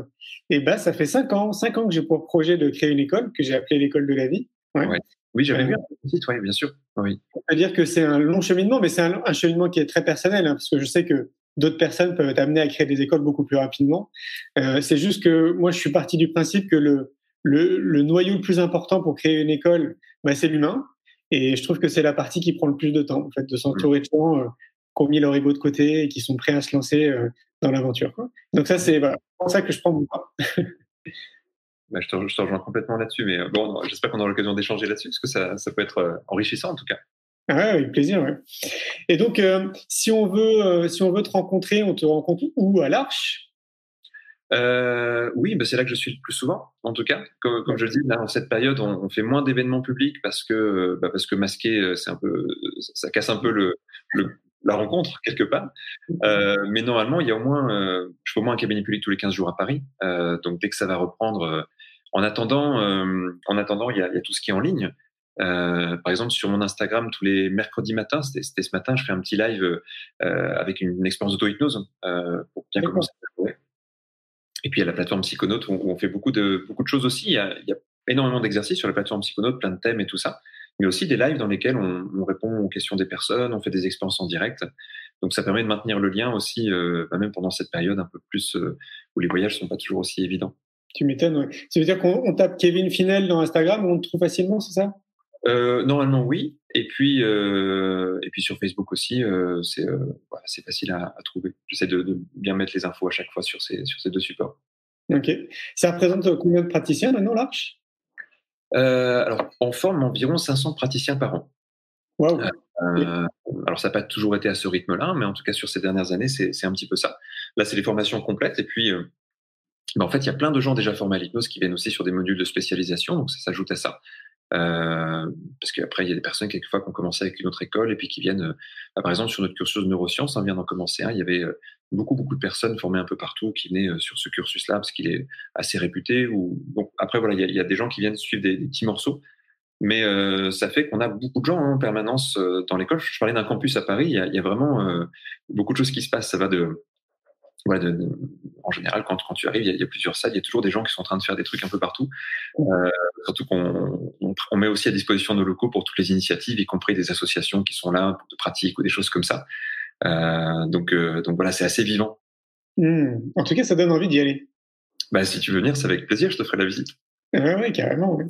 eh ben, ça fait cinq ans, cinq ans que j'ai pour projet de créer une école que j'ai appelée l'école de la vie. Ouais. Oui, j'avais vu un site, oui, bien sûr. Oui. C'est-à-dire que c'est un long cheminement, mais c'est un, un, cheminement qui est très personnel, hein, parce que je sais que d'autres personnes peuvent être amenées à créer des écoles beaucoup plus rapidement. Euh, c'est juste que moi, je suis parti du principe que le, le, le noyau le plus important pour créer une école, bah, c'est l'humain. Et je trouve que c'est la partie qui prend le plus de temps, en fait, de s'entourer de gens euh, qui ont mis leur ego de côté et qui sont prêts à se lancer euh, dans l'aventure. Donc ça, c'est voilà, pour ça que je prends mon temps. bah, je, te, je te rejoins complètement là-dessus, mais euh, bon, j'espère qu'on aura l'occasion d'échanger là-dessus, parce que ça, ça peut être euh, enrichissant en tout cas. Ah ouais, avec plaisir. Ouais. Et donc, euh, si on veut, euh, si on veut te rencontrer, on te rencontre où? À l'Arche? Euh, Oui, bah c'est là que je suis le plus souvent. En tout cas, comme, comme je le dis, là, en cette période, on, on fait moins d'événements publics parce que, bah, parce que masquer, euh, c'est un peu, ça casse un peu le, le la rencontre quelque part. Euh, mais normalement, il y a au moins, euh, je fais au moins un cabinet public tous les 15 jours à Paris. Euh, donc dès que ça va reprendre, en attendant, en attendant, il y a, il y a tout ce qui est en ligne. Euh, par exemple, sur mon Instagram, tous les mercredis matins, c'était ce matin, je fais un petit live euh, avec une, une expérience d'auto-hypnose euh, pour bien commencer à jouer. Et puis, il y a la plateforme Psychonaute où, on fait beaucoup de, beaucoup de choses aussi. Il y a, énormément d'exercices sur la plateforme Psychonaute, plein de thèmes et tout ça. Mais aussi des lives dans lesquels on, on, répond aux questions des personnes, on fait des expériences en direct. Donc, ça permet de maintenir le lien aussi, euh, bah, même pendant cette période un peu plus euh, où les voyages sont pas toujours aussi évidents. Tu m'étonnes, ouais. Ça veut dire qu'on tape Kevin Finel dans Instagram, on le trouve facilement, c'est ça? Euh, normalement oui, et puis euh, et puis sur Facebook aussi, euh, c'est voilà, facile à, à trouver. J'essaie de, de, bien mettre les infos à chaque fois sur ces sur ces deux supports. Ok. Ça représente combien de praticiens maintenant l'Arche Alors on forme environ 500 praticiens par an. Wow. alors ça n'a pas toujours été à ce rythme-là, mais en tout cas sur ces dernières années, c'est un petit peu ça. Là, c'est les formations complètes, et puis ben, en fait, il y a plein de gens déjà formés à l'hypnose qui viennent aussi sur des modules de spécialisation, donc ça s'ajoute à ça. Euh, parce qu'après, il y a des personnes quelquefois qui ont commencé avec une autre école et puis qui viennent, euh, par exemple, sur notre cursus de neurosciences, on vient d'en commencer un, il y avait euh, beaucoup, beaucoup de personnes formées un peu partout qui venaient sur ce cursus-là parce qu'il est assez réputé. Ou... Après, voilà, il y, a, des gens qui viennent suivre des, petits morceaux. Mais ça fait qu'on a beaucoup de gens hein, en permanence dans l'école. Je parlais d'un campus à Paris, il y a, il y a vraiment beaucoup de choses qui se passent. Ça va de, voilà, de, de, en général, quand, quand tu arrives, il y, a, il y, a, plusieurs salles, il y a toujours des gens qui sont en train de faire des trucs un peu partout. Euh, surtout qu'on on, on, met aussi à disposition nos locaux pour toutes les initiatives, y compris des associations qui sont là pour de pratiques ou des choses comme ça. Euh, donc, euh, donc voilà, c'est assez vivant. Mmh. En tout cas, ça donne envie d'y aller. Bah, si tu veux venir, c'est avec plaisir, je te ferai la visite. Oui, ouais, carrément. Ouais.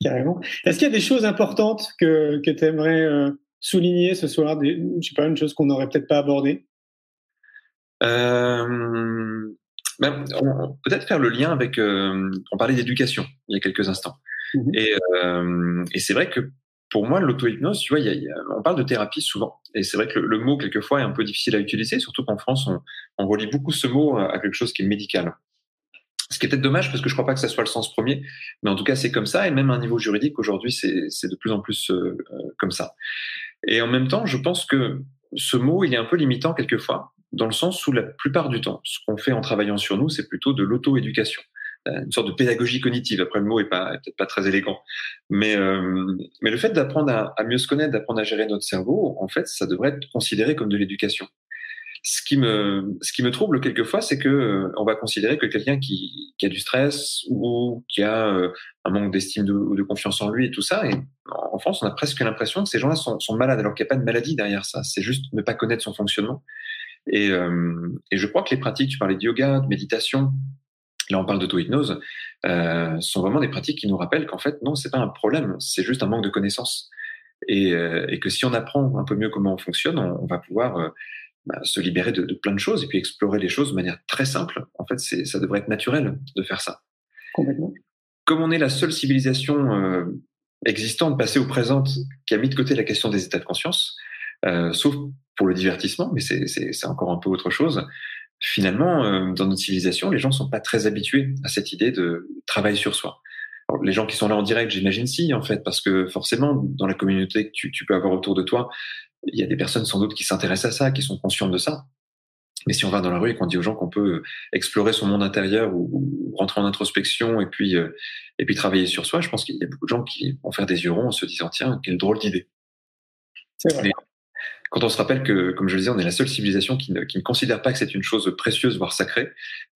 carrément. Est-ce qu'il y a des choses importantes que, que tu aimerais euh, souligner ce soir des, Je sais pas, une chose qu'on n'aurait peut-être pas abordée? Euh, ben, peut-être faire le lien avec. Euh, on parlait d'éducation il y a quelques instants. Mmh. Et, euh, et c'est vrai que pour moi, l'auto-hypnose, tu vois, y a, y a, on parle de thérapie souvent. Et c'est vrai que le, le, mot, quelquefois, est un peu difficile à utiliser, surtout qu'en France, on, on relie beaucoup ce mot à quelque chose qui est médical. Ce qui est peut-être dommage parce que je crois pas que ça soit le sens premier, mais en tout cas c'est comme ça et même à un niveau juridique aujourd'hui c'est de plus en plus euh, comme ça. Et en même temps, je pense que ce mot il est un peu limitant quelquefois dans le sens où la plupart du temps, ce qu'on fait en travaillant sur nous, c'est plutôt de l'auto-éducation, euh, une sorte de pédagogie cognitive. Après, le mot est pas peut-être pas très élégant, mais euh, mais le fait d'apprendre à, mieux se connaître, d'apprendre à gérer notre cerveau, en fait, ça devrait être considéré comme de l'éducation. Ce qui me ce qui me trouble quelquefois, c'est que euh, on va considérer que quelqu'un qui, qui a du stress ou qui a euh, un manque d'estime ou de, de, confiance en lui et tout ça, et en France, on a presque l'impression que ces gens-là sont malades, alors qu'il n'y a pas de maladie derrière ça. C'est juste ne pas connaître son fonctionnement. Et, euh, et, je crois que les pratiques, tu parlais de yoga, de méditation, là on parle d'auto-hypnose, euh, sont vraiment des pratiques qui nous rappellent qu'en fait, non, c'est pas un problème, c'est juste un manque de connaissances. Et, euh, et, que si on apprend un peu mieux comment on fonctionne, on, on va pouvoir euh, bah, se libérer de, de, plein de choses et puis explorer les choses de manière très simple. En fait, ça devrait être naturel de faire ça. Complètement. Comme on est la seule civilisation existante passée ou présente qui a mis de côté la question des états de conscience, euh, sauf pour le divertissement, mais c'est encore un peu autre chose. Finalement, euh, dans notre civilisation, les gens sont pas très habitués à cette idée de travail sur soi. les gens qui sont là en direct, j'imagine si, en fait, parce que forcément, dans la communauté que tu, tu peux avoir autour de toi, il y a des personnes sans doute qui s'intéressent à ça, qui sont conscientes de ça. Mais si on va dans la rue et qu'on dit aux gens qu'on peut explorer son monde intérieur ou, rentrer en introspection et puis euh, et puis travailler sur soi, je pense qu'il y a beaucoup de gens qui vont faire des yeux ronds en se disant tiens quelle drôle d'idée. C'est vrai. Quand on se rappelle que, comme je le disais, on est la seule civilisation qui ne, qui ne considère pas que c'est une chose précieuse, voire sacrée,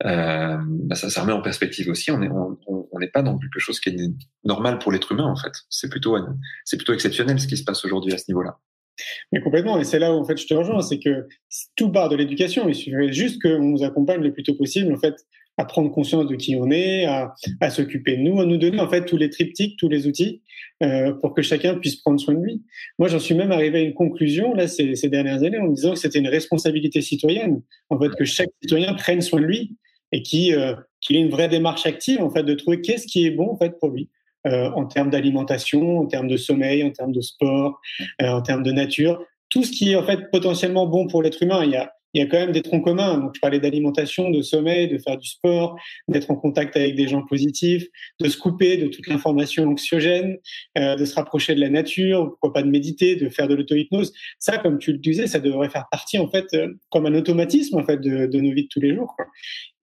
euh, bah ça, ça remet en perspective aussi. On n'est on, on, pas dans quelque chose qui est normal pour l'être humain, en fait. C'est plutôt, c'est plutôt exceptionnel ce qui se passe aujourd'hui à ce niveau-là. Mais complètement, et c'est là où en fait je te rejoins, c'est que tout part de l'éducation. Il suffirait juste qu'on nous accompagne le plus tôt possible, en fait, à prendre conscience de qui on est, à, à s'occuper de nous, à nous donner en fait tous les triptyques, tous les outils euh, pour que chacun puisse prendre soin de lui. Moi, j'en suis même arrivé à une conclusion là ces, ces dernières années en me disant que c'était une responsabilité citoyenne, en fait, que chaque citoyen prenne soin de lui et qui euh, qu'il ait une vraie démarche active en fait de trouver qu'est-ce qui est bon en fait pour lui. Euh, en termes d'alimentation, en termes de sommeil, en termes de sport, euh, en termes de nature, tout ce qui est en fait potentiellement bon pour l'être humain. Il y a il y a quand même des troncs communs. Donc, je parlais d'alimentation, de sommeil, de faire du sport, d'être en contact avec des gens positifs, de se couper de toute l'information anxiogène, euh, de se rapprocher de la nature, pourquoi pas de méditer, de faire de l'auto-hypnose. Ça, comme tu le disais, ça devrait faire partie, en fait, euh, comme un automatisme, en fait, de, nos vies de tous les jours.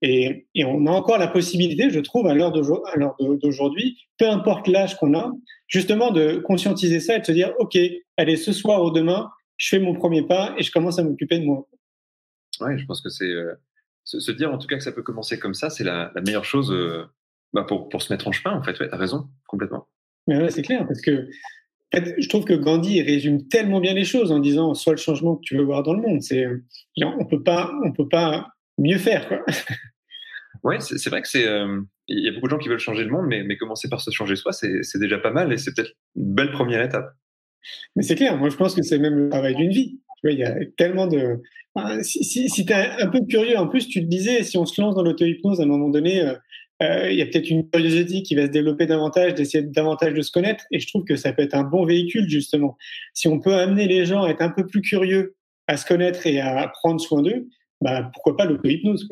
Et, on a encore la possibilité, je trouve, à l'heure d'aujourd'hui, peu importe l'âge qu'on a, justement de conscientiser ça et de se dire, OK, allez, ce soir ou demain, je fais mon premier pas et je commence à m'occuper de moi. Ouais, je pense que c'est euh, se, dire en tout cas que ça peut commencer comme ça, c'est la, la, meilleure chose euh, bah pour, pour se mettre en chemin en fait. Ouais, t'as raison, complètement. Mais ouais, c'est clair parce que en fait, je trouve que Gandhi résume tellement bien les choses en disant sois le changement que tu veux voir dans le monde. C'est on peut pas on peut pas mieux faire quoi. Ouais, c'est vrai que c'est euh, il y a beaucoup de gens qui veulent changer le monde, mais, mais commencer par se changer soi, c'est déjà pas mal et c'est peut-être une belle première étape. Mais c'est clair, moi je pense que c'est même le travail d'une vie. Tu vois, il y a tellement de. Si si, tu es un peu curieux, en plus, tu te disais, si on se lance dans l'auto-hypnose à un moment donné, euh, euh, il y a peut-être une curiosité qui va se développer davantage, d'essayer davantage de se connaître. Et je trouve que ça peut être un bon véhicule, justement. Si on peut amener les gens à être un peu plus curieux, à se connaître et à prendre soin d'eux, bah, pourquoi pas l'auto-hypnose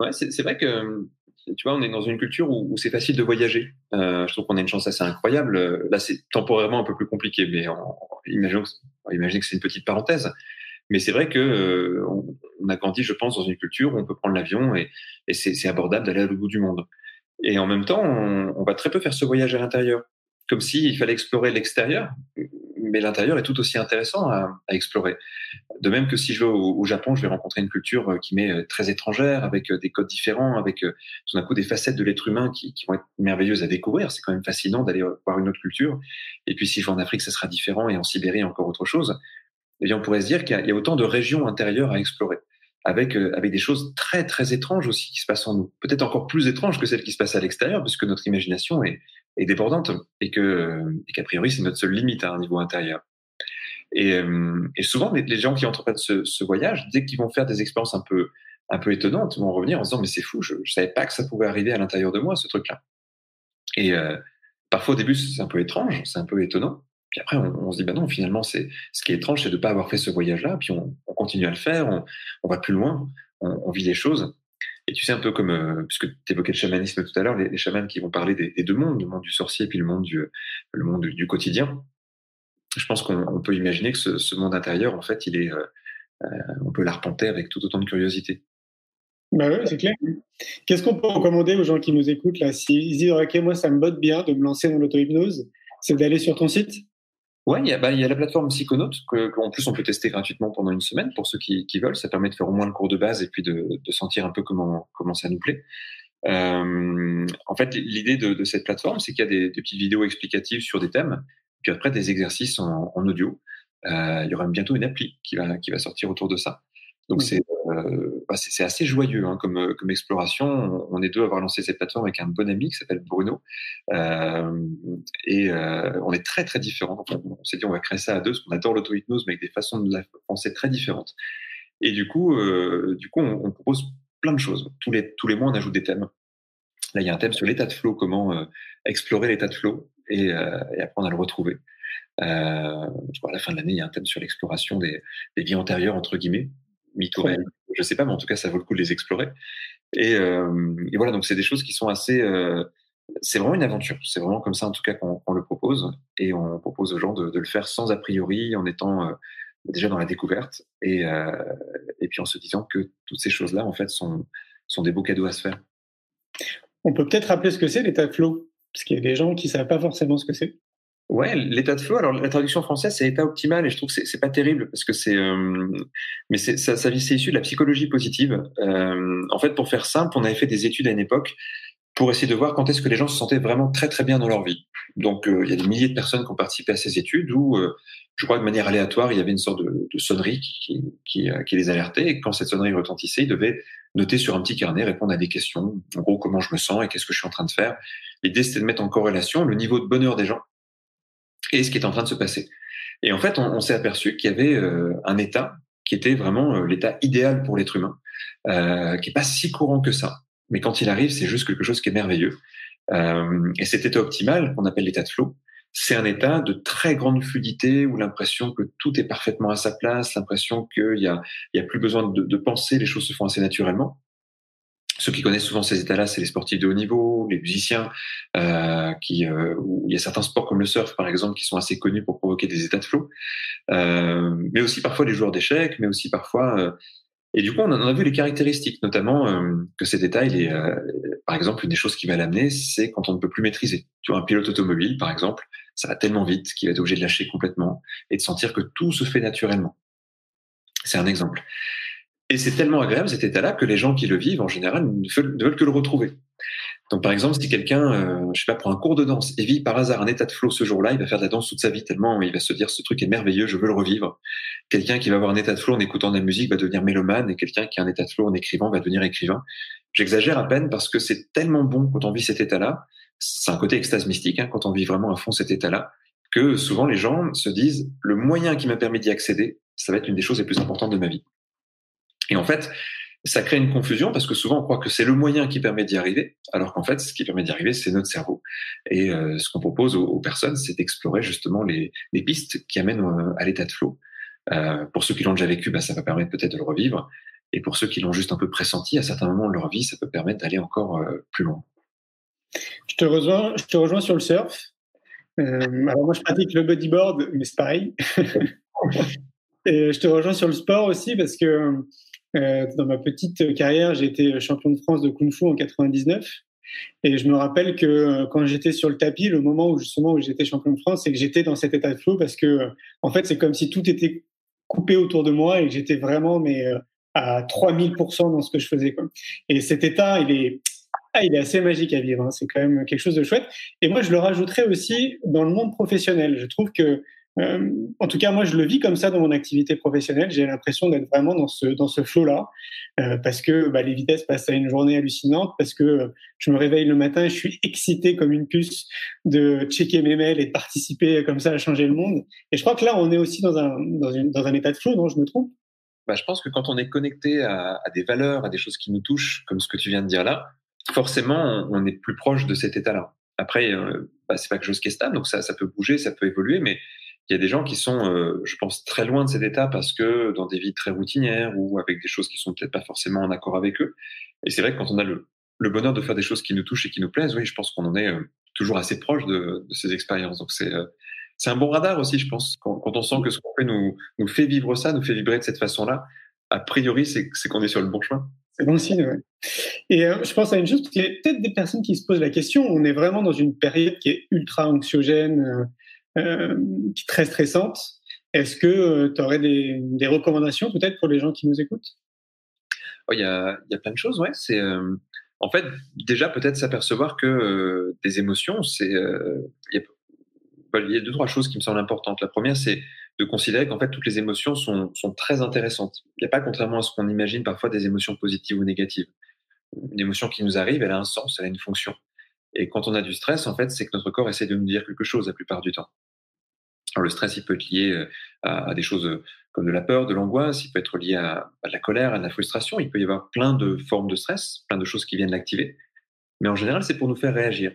Ouais, c'est vrai que tu vois, on est dans une culture où, c'est facile de voyager. Euh, je trouve qu'on a une chance assez incroyable. Là, c'est temporairement un peu plus compliqué, mais imaginons, imaginez que c'est une petite parenthèse. Mais c'est vrai que euh, on, a grandi, je pense, dans une culture où on peut prendre l'avion et, et c'est abordable d'aller à l'autre bout du monde. Et en même temps, on, on va très peu faire ce voyage à l'intérieur, comme s'il fallait explorer l'extérieur mais l'intérieur est tout aussi intéressant à, à, explorer. De même que si je vais au, au, Japon, je vais rencontrer une culture euh, qui m'est euh, très étrangère, avec euh, des codes différents, avec tout d'un coup des facettes de l'être humain qui, qui, vont être merveilleuses à découvrir. C'est quand même fascinant d'aller voir une autre culture. Et puis si je vais en Afrique, ça sera différent, et en Sibérie, encore autre chose. Et bien, on pourrait se dire qu'il y a autant de régions intérieures à explorer avec avec des choses très très étranges aussi qui se passent en nous, peut-être encore plus étranges que celles qui se passent à l'extérieur, puisque notre imagination est, est débordante et que et qu'a priori c'est notre seule limite à un niveau intérieur. Et, euh, et souvent les, gens qui entreprennent ce, ce voyage, dès qu'ils vont faire des expériences un peu un peu étonnantes, vont revenir en disant mais c'est fou, je, je savais pas que ça pouvait arriver à l'intérieur de moi ce truc-là. Et euh, parfois au début c'est un peu étrange, c'est un peu étonnant. Puis après, on, se dit, bah non, finalement, c'est ce qui est étrange, c'est de ne pas avoir fait ce voyage-là. Puis on, on, continue à le faire, on, va plus loin, on, vit les choses. Et tu sais, un peu comme, euh, puisque tu évoquais le chamanisme tout à l'heure, les, les, chamans qui vont parler des, deux mondes, le monde du sorcier puis le monde du, le monde du, quotidien. Je pense qu'on peut imaginer que ce, monde intérieur, en fait, il est, euh, euh, on peut l'arpenter avec tout autant de curiosité. Bah ouais, c'est clair. Qu'est-ce qu'on peut recommander aux gens qui nous écoutent là? S'ils disent, OK, moi, ça me botte bien de me lancer dans l'auto-hypnose, c'est d'aller sur ton site? Ouais, il y, a, bah, il y a la plateforme Psychonaut qu'en plus on peut tester gratuitement pendant une semaine pour ceux qui, qui, veulent. Ça permet de faire au moins le cours de base et puis de, de sentir un peu comment, comment ça nous plaît. Euh, en fait, l'idée de, de, cette plateforme, c'est qu'il y a des, des, petites vidéos explicatives sur des thèmes, puis après des exercices en, en audio. Euh, il y aura bientôt une appli qui va, qui va sortir autour de ça. Donc c'est euh, bah c'est assez joyeux hein, comme, comme exploration. On est deux à avoir lancé cette plateforme avec un bon ami qui s'appelle Bruno. Euh, et euh, on est très très différents. On, s'est dit on va créer ça à deux parce qu'on adore l'auto-hypnose mais avec des façons de la penser très différentes. Et du coup, euh, du coup on, propose plein de choses. Tous les, mois on ajoute des thèmes. Là il y a un thème sur l'état de flow, comment euh, explorer l'état de flow. et, après on a le retrouvé. à la fin de l'année, il y a un thème sur l'exploration des, des vies antérieures entre guillemets, mytho je sais pas, mais en tout cas, ça vaut le coup de les explorer. Et, et voilà, donc c'est des choses qui sont assez c'est vraiment une aventure. C'est vraiment comme ça, en tout cas, qu'on le propose. Et on propose aux gens de, le faire sans a priori, en étant euh, déjà dans la découverte. Et, euh, et puis en se disant que toutes ces choses-là, en fait, sont, sont des beaux cadeaux à se faire. On peut peut-être rappeler ce que c'est l'état flow, parce qu'il y a des gens qui ne savent pas forcément ce que c'est. Ouais, l'état de flow. Alors la traduction française c'est état optimal et je trouve que c'est pas terrible parce que c'est, euh, mais ça, ça c'est issu de la psychologie positive. Euh, en fait, pour faire simple, on avait fait des études à une époque pour essayer de voir quand est-ce que les gens se sentaient vraiment très très bien dans leur vie. Donc euh, il y a des milliers de personnes qui ont participé à ces études où euh, je crois de manière aléatoire il y avait une sorte de, de sonnerie qui, qui, euh, qui, les alertait et quand cette sonnerie retentissait ils devaient noter sur un petit carnet répondre à des questions en gros comment je me sens et qu'est-ce que je suis en train de faire. L'idée c'était de mettre en corrélation le niveau de bonheur des gens et ce qui est en train de se passer. Et en fait on, s'est aperçu qu'il y avait un état qui était vraiment l'état idéal pour l'être humain, euh, qui est pas si courant que ça mais quand il arrive, c'est juste quelque chose qui est merveilleux. Euh, et cet état optimal, qu'on appelle l'état de flow, c'est un état de très grande fluidité où l'impression que tout est parfaitement à sa place, l'impression qu'il y a, y a plus besoin de, de, penser, les choses se font assez naturellement. Ceux qui connaissent souvent ces états-là, c'est les sportifs de haut niveau, les musiciens, euh, qui, euh, il y a certains sports comme le surf, par exemple, qui sont assez connus pour provoquer des états de flow, euh, mais aussi parfois les joueurs d'échecs, mais aussi parfois euh, et du coup, on en a vu les caractéristiques, notamment euh, que ces détails, euh, par exemple, une des choses qui va l'amener, c'est quand on ne peut plus maîtriser. Tu vois, un pilote automobile, par exemple, ça va tellement vite qu'il va être obligé de lâcher complètement et de sentir que tout se fait naturellement. C'est un exemple. Et c'est tellement agréable cet état-là que les gens qui le vivent, en général, ne veulent que le retrouver. Donc, par exemple, si quelqu'un, euh, je sais pas, prend un cours de danse et vit par hasard un état de flow ce jour-là, il va faire de la danse toute sa vie tellement il va se dire ce truc est merveilleux, je veux le revivre. Quelqu'un qui va avoir un état de flow en écoutant de la musique va devenir mélomane et quelqu'un qui a un état de flow en écrivant va devenir écrivain. J'exagère à peine parce que c'est tellement bon quand on vit cet état-là. C'est un côté extase mystique hein, quand on vit vraiment à fond cet état-là que souvent les gens se disent le moyen qui m'a permis d'y accéder, ça va être une des choses les plus importantes de ma vie. Et en fait, ça crée une confusion parce que souvent on croit que c'est le moyen qui permet d'y arriver, alors qu'en fait, ce qui permet d'y arriver, c'est notre cerveau. Et euh, ce qu'on propose aux, personnes, c'est d'explorer justement les, pistes qui amènent euh, à l'état de flow. Euh, pour ceux qui l'ont déjà vécu, bah, ça va permettre peut-être de le revivre. Et pour ceux qui l'ont juste un peu pressenti, à certains moments de leur vie, ça peut permettre d'aller encore euh, plus loin. Je te rejoins, je te rejoins sur le surf. alors moi, je pratique le bodyboard, mais c'est pareil. Et je te rejoins sur le sport aussi parce que dans ma petite carrière, j'ai été champion de France de Kung Fu en 99. Et je me rappelle que euh, quand j'étais sur le tapis, le moment où justement où j'étais champion de France, c'est que j'étais dans cet état de flow parce que euh, en fait, c'est comme si tout était coupé autour de moi et que j'étais vraiment mais à 3000% dans ce que je faisais. Quoi. Et cet état, il est ah, il est assez magique à vivre. Hein. C'est quand même quelque chose de chouette. Et moi, je le rajouterais aussi dans le monde professionnel. Je trouve que euh, en tout cas, moi, je le vis comme ça dans mon activité professionnelle. J'ai l'impression d'être vraiment dans ce dans ce flot-là, euh, parce que bah, les vitesses passent à une journée hallucinante, parce que euh, je me réveille le matin et je suis excité comme une puce de checker mes mails et de participer comme ça à changer le monde. Et je crois que là, on est aussi dans un dans, un état de flot, non Je me trompe? Bah, je pense que quand on est connecté à, des valeurs, à des choses qui nous touchent, comme ce que tu viens de dire là, forcément, on est plus proche de cet état-là. Après, bah, c'est pas quelque chose qui est stable, donc ça, ça peut bouger, ça peut évoluer, mais il y a des gens qui sont, euh, je pense, très loin de cet état parce que dans des vies très routinières ou avec des choses qui sont peut-être pas forcément en accord avec eux. Et c'est vrai que quand on a le, bonheur de faire des choses qui nous touchent et qui nous plaisent, oui, je pense qu'on en est euh, toujours assez proche de, ces expériences. Donc c'est euh, c'est un bon radar aussi, je pense. Quand, on sent que ce qu'on fait nous, fait vivre ça, nous fait vibrer de cette façon-là, a priori, c'est qu'on est sur le bon chemin. C'est bon signe, ouais. Et je pense à une chose, parce y a peut-être des personnes qui se posent la question, on est vraiment dans une période qui est ultra anxiogène, euh, très stressante. Est-ce que euh, tu aurais des, recommandations peut-être pour les gens qui nous écoutent? Oh, Il y, a, y, a, plein de choses, ouais. C'est euh, en fait déjà peut-être s'apercevoir que des émotions, c'est il y, a deux trois choses qui me semblent importantes. La première, c'est de considérer qu'en fait toutes les émotions sont, sont très intéressantes. Il n'y a pas, contrairement à ce qu'on imagine parfois, des émotions positives ou négatives. Une émotion qui nous arrive, elle a un sens, elle a une fonction. Et quand on a du stress, en fait, c'est que notre corps essaie de nous dire quelque chose la plupart du temps. Alors le stress, il peut être lié euh, à, des choses euh, comme de la peur, de l'angoisse, il peut être lié à, de la colère, à de la frustration, il peut y avoir plein de formes de stress, plein de choses qui viennent l'activer. Mais en général, c'est pour nous faire réagir.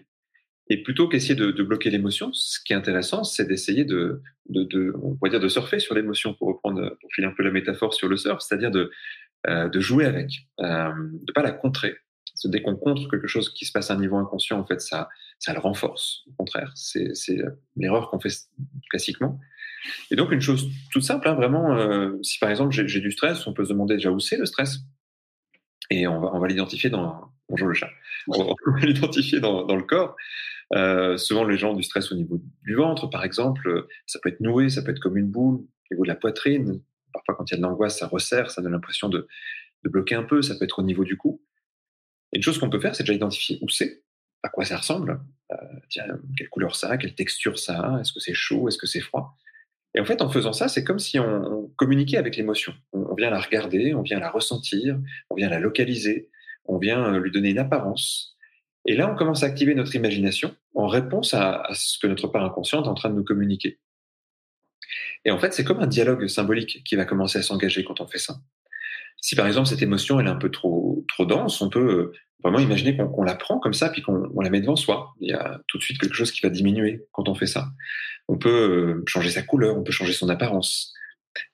Et plutôt qu'essayer de, bloquer l'émotion, ce qui est intéressant, c'est d'essayer de, de, de, on pourrait dire de surfer sur l'émotion pour reprendre, pour filer un peu la métaphore sur le surf, c'est-à-dire de, euh, de jouer avec, de pas la contrer. Dès qu'on contre quelque chose qui se passe à un niveau inconscient, en fait, ça, ça le renforce. Au contraire, c'est l'erreur qu'on fait classiquement. Et donc une chose toute simple, hein, vraiment, euh, si par exemple j'ai du stress, on peut se demander déjà où c'est le stress, et on va, on va l'identifier dans bonjour le chat, on va l'identifier dans, dans, le corps. Euh, souvent les gens ont du stress au niveau du ventre, par exemple, ça peut être noué, ça peut être comme une boule au niveau de la poitrine. Parfois quand il y a de l'angoisse, ça resserre, ça donne l'impression de, de bloquer un peu. Ça peut être au niveau du cou. Une chose qu'on peut faire, c'est déjà identifier où c'est, à quoi ça ressemble, euh, quelle couleur ça quelle texture ça est-ce que c'est chaud, est-ce que c'est froid. Et en fait, en faisant ça, c'est comme si on, communiquait avec l'émotion. On, vient la regarder, on vient la ressentir, on vient la localiser, on vient euh, lui donner une apparence. Et là, on commence à activer notre imagination en réponse à ce que notre part inconsciente est en train de nous communiquer. Et en fait, c'est comme un dialogue symbolique qui va commencer à s'engager quand on fait ça. Si par exemple cette émotion elle est un peu trop trop dense, on peut euh, vraiment imaginer qu'on la prend comme ça puis qu'on la met devant soi. Il y a tout de suite quelque chose qui va diminuer quand on fait ça. On peut euh, changer sa couleur, on peut changer son apparence.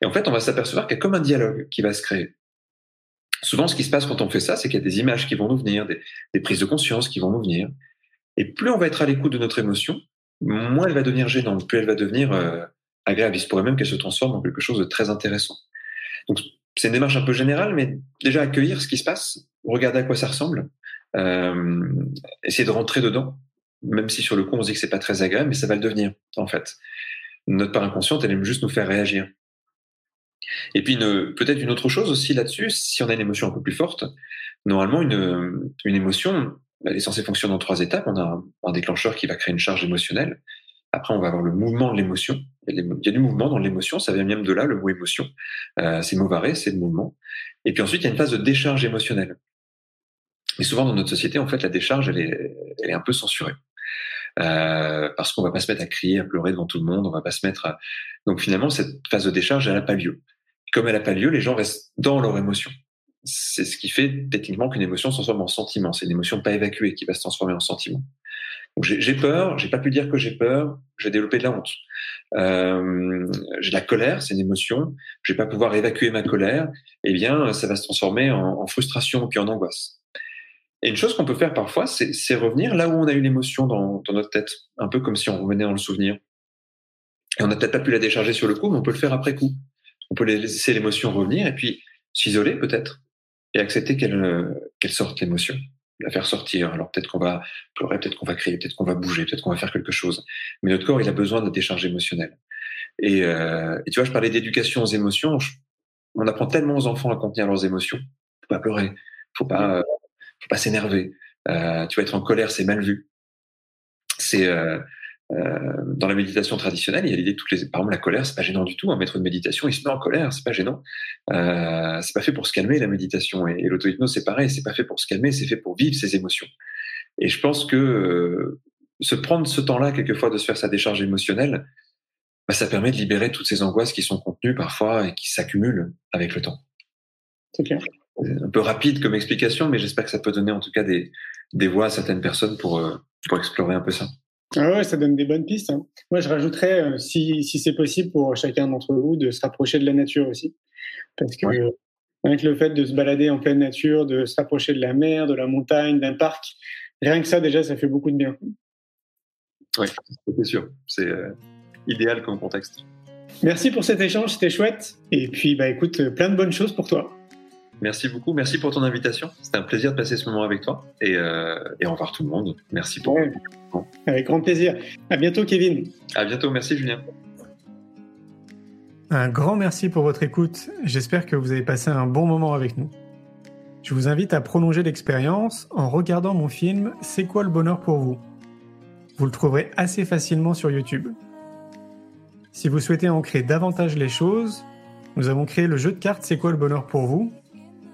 Et en fait, on va s'apercevoir qu'il y a comme un dialogue qui va se créer. Souvent, ce qui se passe quand on fait ça, c'est qu'il y a des images qui vont nous venir, des, prises de conscience qui vont nous venir. Et plus on va être à l'écoute de notre émotion, moins elle va devenir gênante, plus elle va devenir euh, agréable. Il se pourrait même qu'elle se transforme en quelque chose de très intéressant. Donc, c'est une démarche un peu générale, mais déjà accueillir ce qui se passe, regarder à quoi ça ressemble, euh, essayer de rentrer dedans, même si sur le coup on se dit que c'est pas très agréable, mais ça va le devenir en fait. Notre part inconsciente, elle aime juste nous faire réagir. Et puis peut-être une autre chose aussi là-dessus, si on a une émotion un peu plus forte, normalement une, une émotion, elle est censée fonctionner en trois étapes. On a un, un déclencheur qui va créer une charge émotionnelle. Après, on va avoir le mouvement de l'émotion. Il, y a du mouvement dans l'émotion, ça vient même de là, le mot émotion. Euh, c'est movare, c'est le mouvement. Et puis ensuite, il y a une phase de décharge émotionnelle. Et souvent dans notre société, en fait, la décharge, elle est, elle est un peu censurée. Euh, parce qu'on va pas se mettre à crier, à pleurer devant tout le monde, on va pas se mettre à... Donc finalement, cette phase de décharge, elle n'a pas lieu. Comme elle n'a pas lieu, les gens restent dans leur émotion. C'est ce qui fait techniquement qu'une émotion se transforme en sentiment. C'est une émotion pas évacuée qui va se transformer en sentiment. J'ai peur, j'ai pas pu dire que j'ai peur, j'ai développé de la honte. Euh, j'ai de la colère, c'est une émotion, je vais pas pouvoir évacuer ma colère, eh bien ça va se transformer en, en frustration puis en angoisse. Et une chose qu'on peut faire parfois, c'est revenir là où on a eu l'émotion dans, notre tête, un peu comme si on revenait dans le souvenir. Et on n'a peut-être pas pu la décharger sur le coup, mais on peut le faire après coup. On peut laisser l'émotion revenir et puis s'isoler peut-être et accepter qu'elle qu'elle sorte l'émotion, la faire sortir. Alors peut-être qu'on va pleurer, peut-être qu'on va crier, peut-être qu'on va bouger, peut-être qu'on va faire quelque chose. Mais notre corps, il a besoin de décharge émotionnelle. Et, euh, tu vois, je parlais d'éducation aux émotions. on apprend tellement aux enfants à contenir leurs émotions. Faut pas pleurer, faut pas faut pas s'énerver. Euh, tu vas être en colère, c'est mal vu. C'est euh, euh, dans la méditation traditionnelle, il y a l'idée toutes les, par exemple, la colère, c'est pas gênant du tout. Un maître de méditation, il se met en colère, c'est pas gênant. Euh, c'est pas fait pour se calmer la méditation. Et, et l'auto-hypnose, c'est pareil, c'est pas fait pour se calmer, c'est fait pour vivre ses émotions. Et je pense que euh, se prendre ce temps-là, quelquefois, de se faire sa décharge émotionnelle, bah, ça permet de libérer toutes ces angoisses qui sont contenues parfois et qui s'accumulent avec le temps. C'est clair un peu rapide comme explication, mais j'espère que ça peut donner en tout cas des, des voix à certaines personnes pour, euh, pour explorer un peu ça. Ah ouais, ça donne des bonnes pistes. Hein. Moi, je rajouterais, euh, si, si c'est possible pour chacun d'entre vous, de se rapprocher de la nature aussi. Parce que avec le fait de se balader en pleine nature, de se rapprocher de la mer, de la montagne, d'un parc, rien que ça, déjà, ça fait beaucoup de bien. Oui, c'est sûr. C'est euh, idéal comme contexte. Merci pour cet échange, c'était chouette. Et puis, bah, écoute, plein de bonnes choses pour toi. Merci beaucoup. Merci pour ton invitation. C'était un plaisir de passer ce moment avec toi. Et, euh, et au revoir tout le monde. Merci pour. Ouais. Avec grand plaisir. À bientôt, Kevin. À bientôt. Merci, Julien. Un grand merci pour votre écoute. J'espère que vous avez passé un bon moment avec nous. Je vous invite à prolonger l'expérience en regardant mon film C'est quoi le bonheur pour vous? Vous le trouverez assez facilement sur YouTube. Si vous souhaitez ancrer davantage les choses, nous avons créé le jeu de cartes C'est quoi le bonheur pour vous?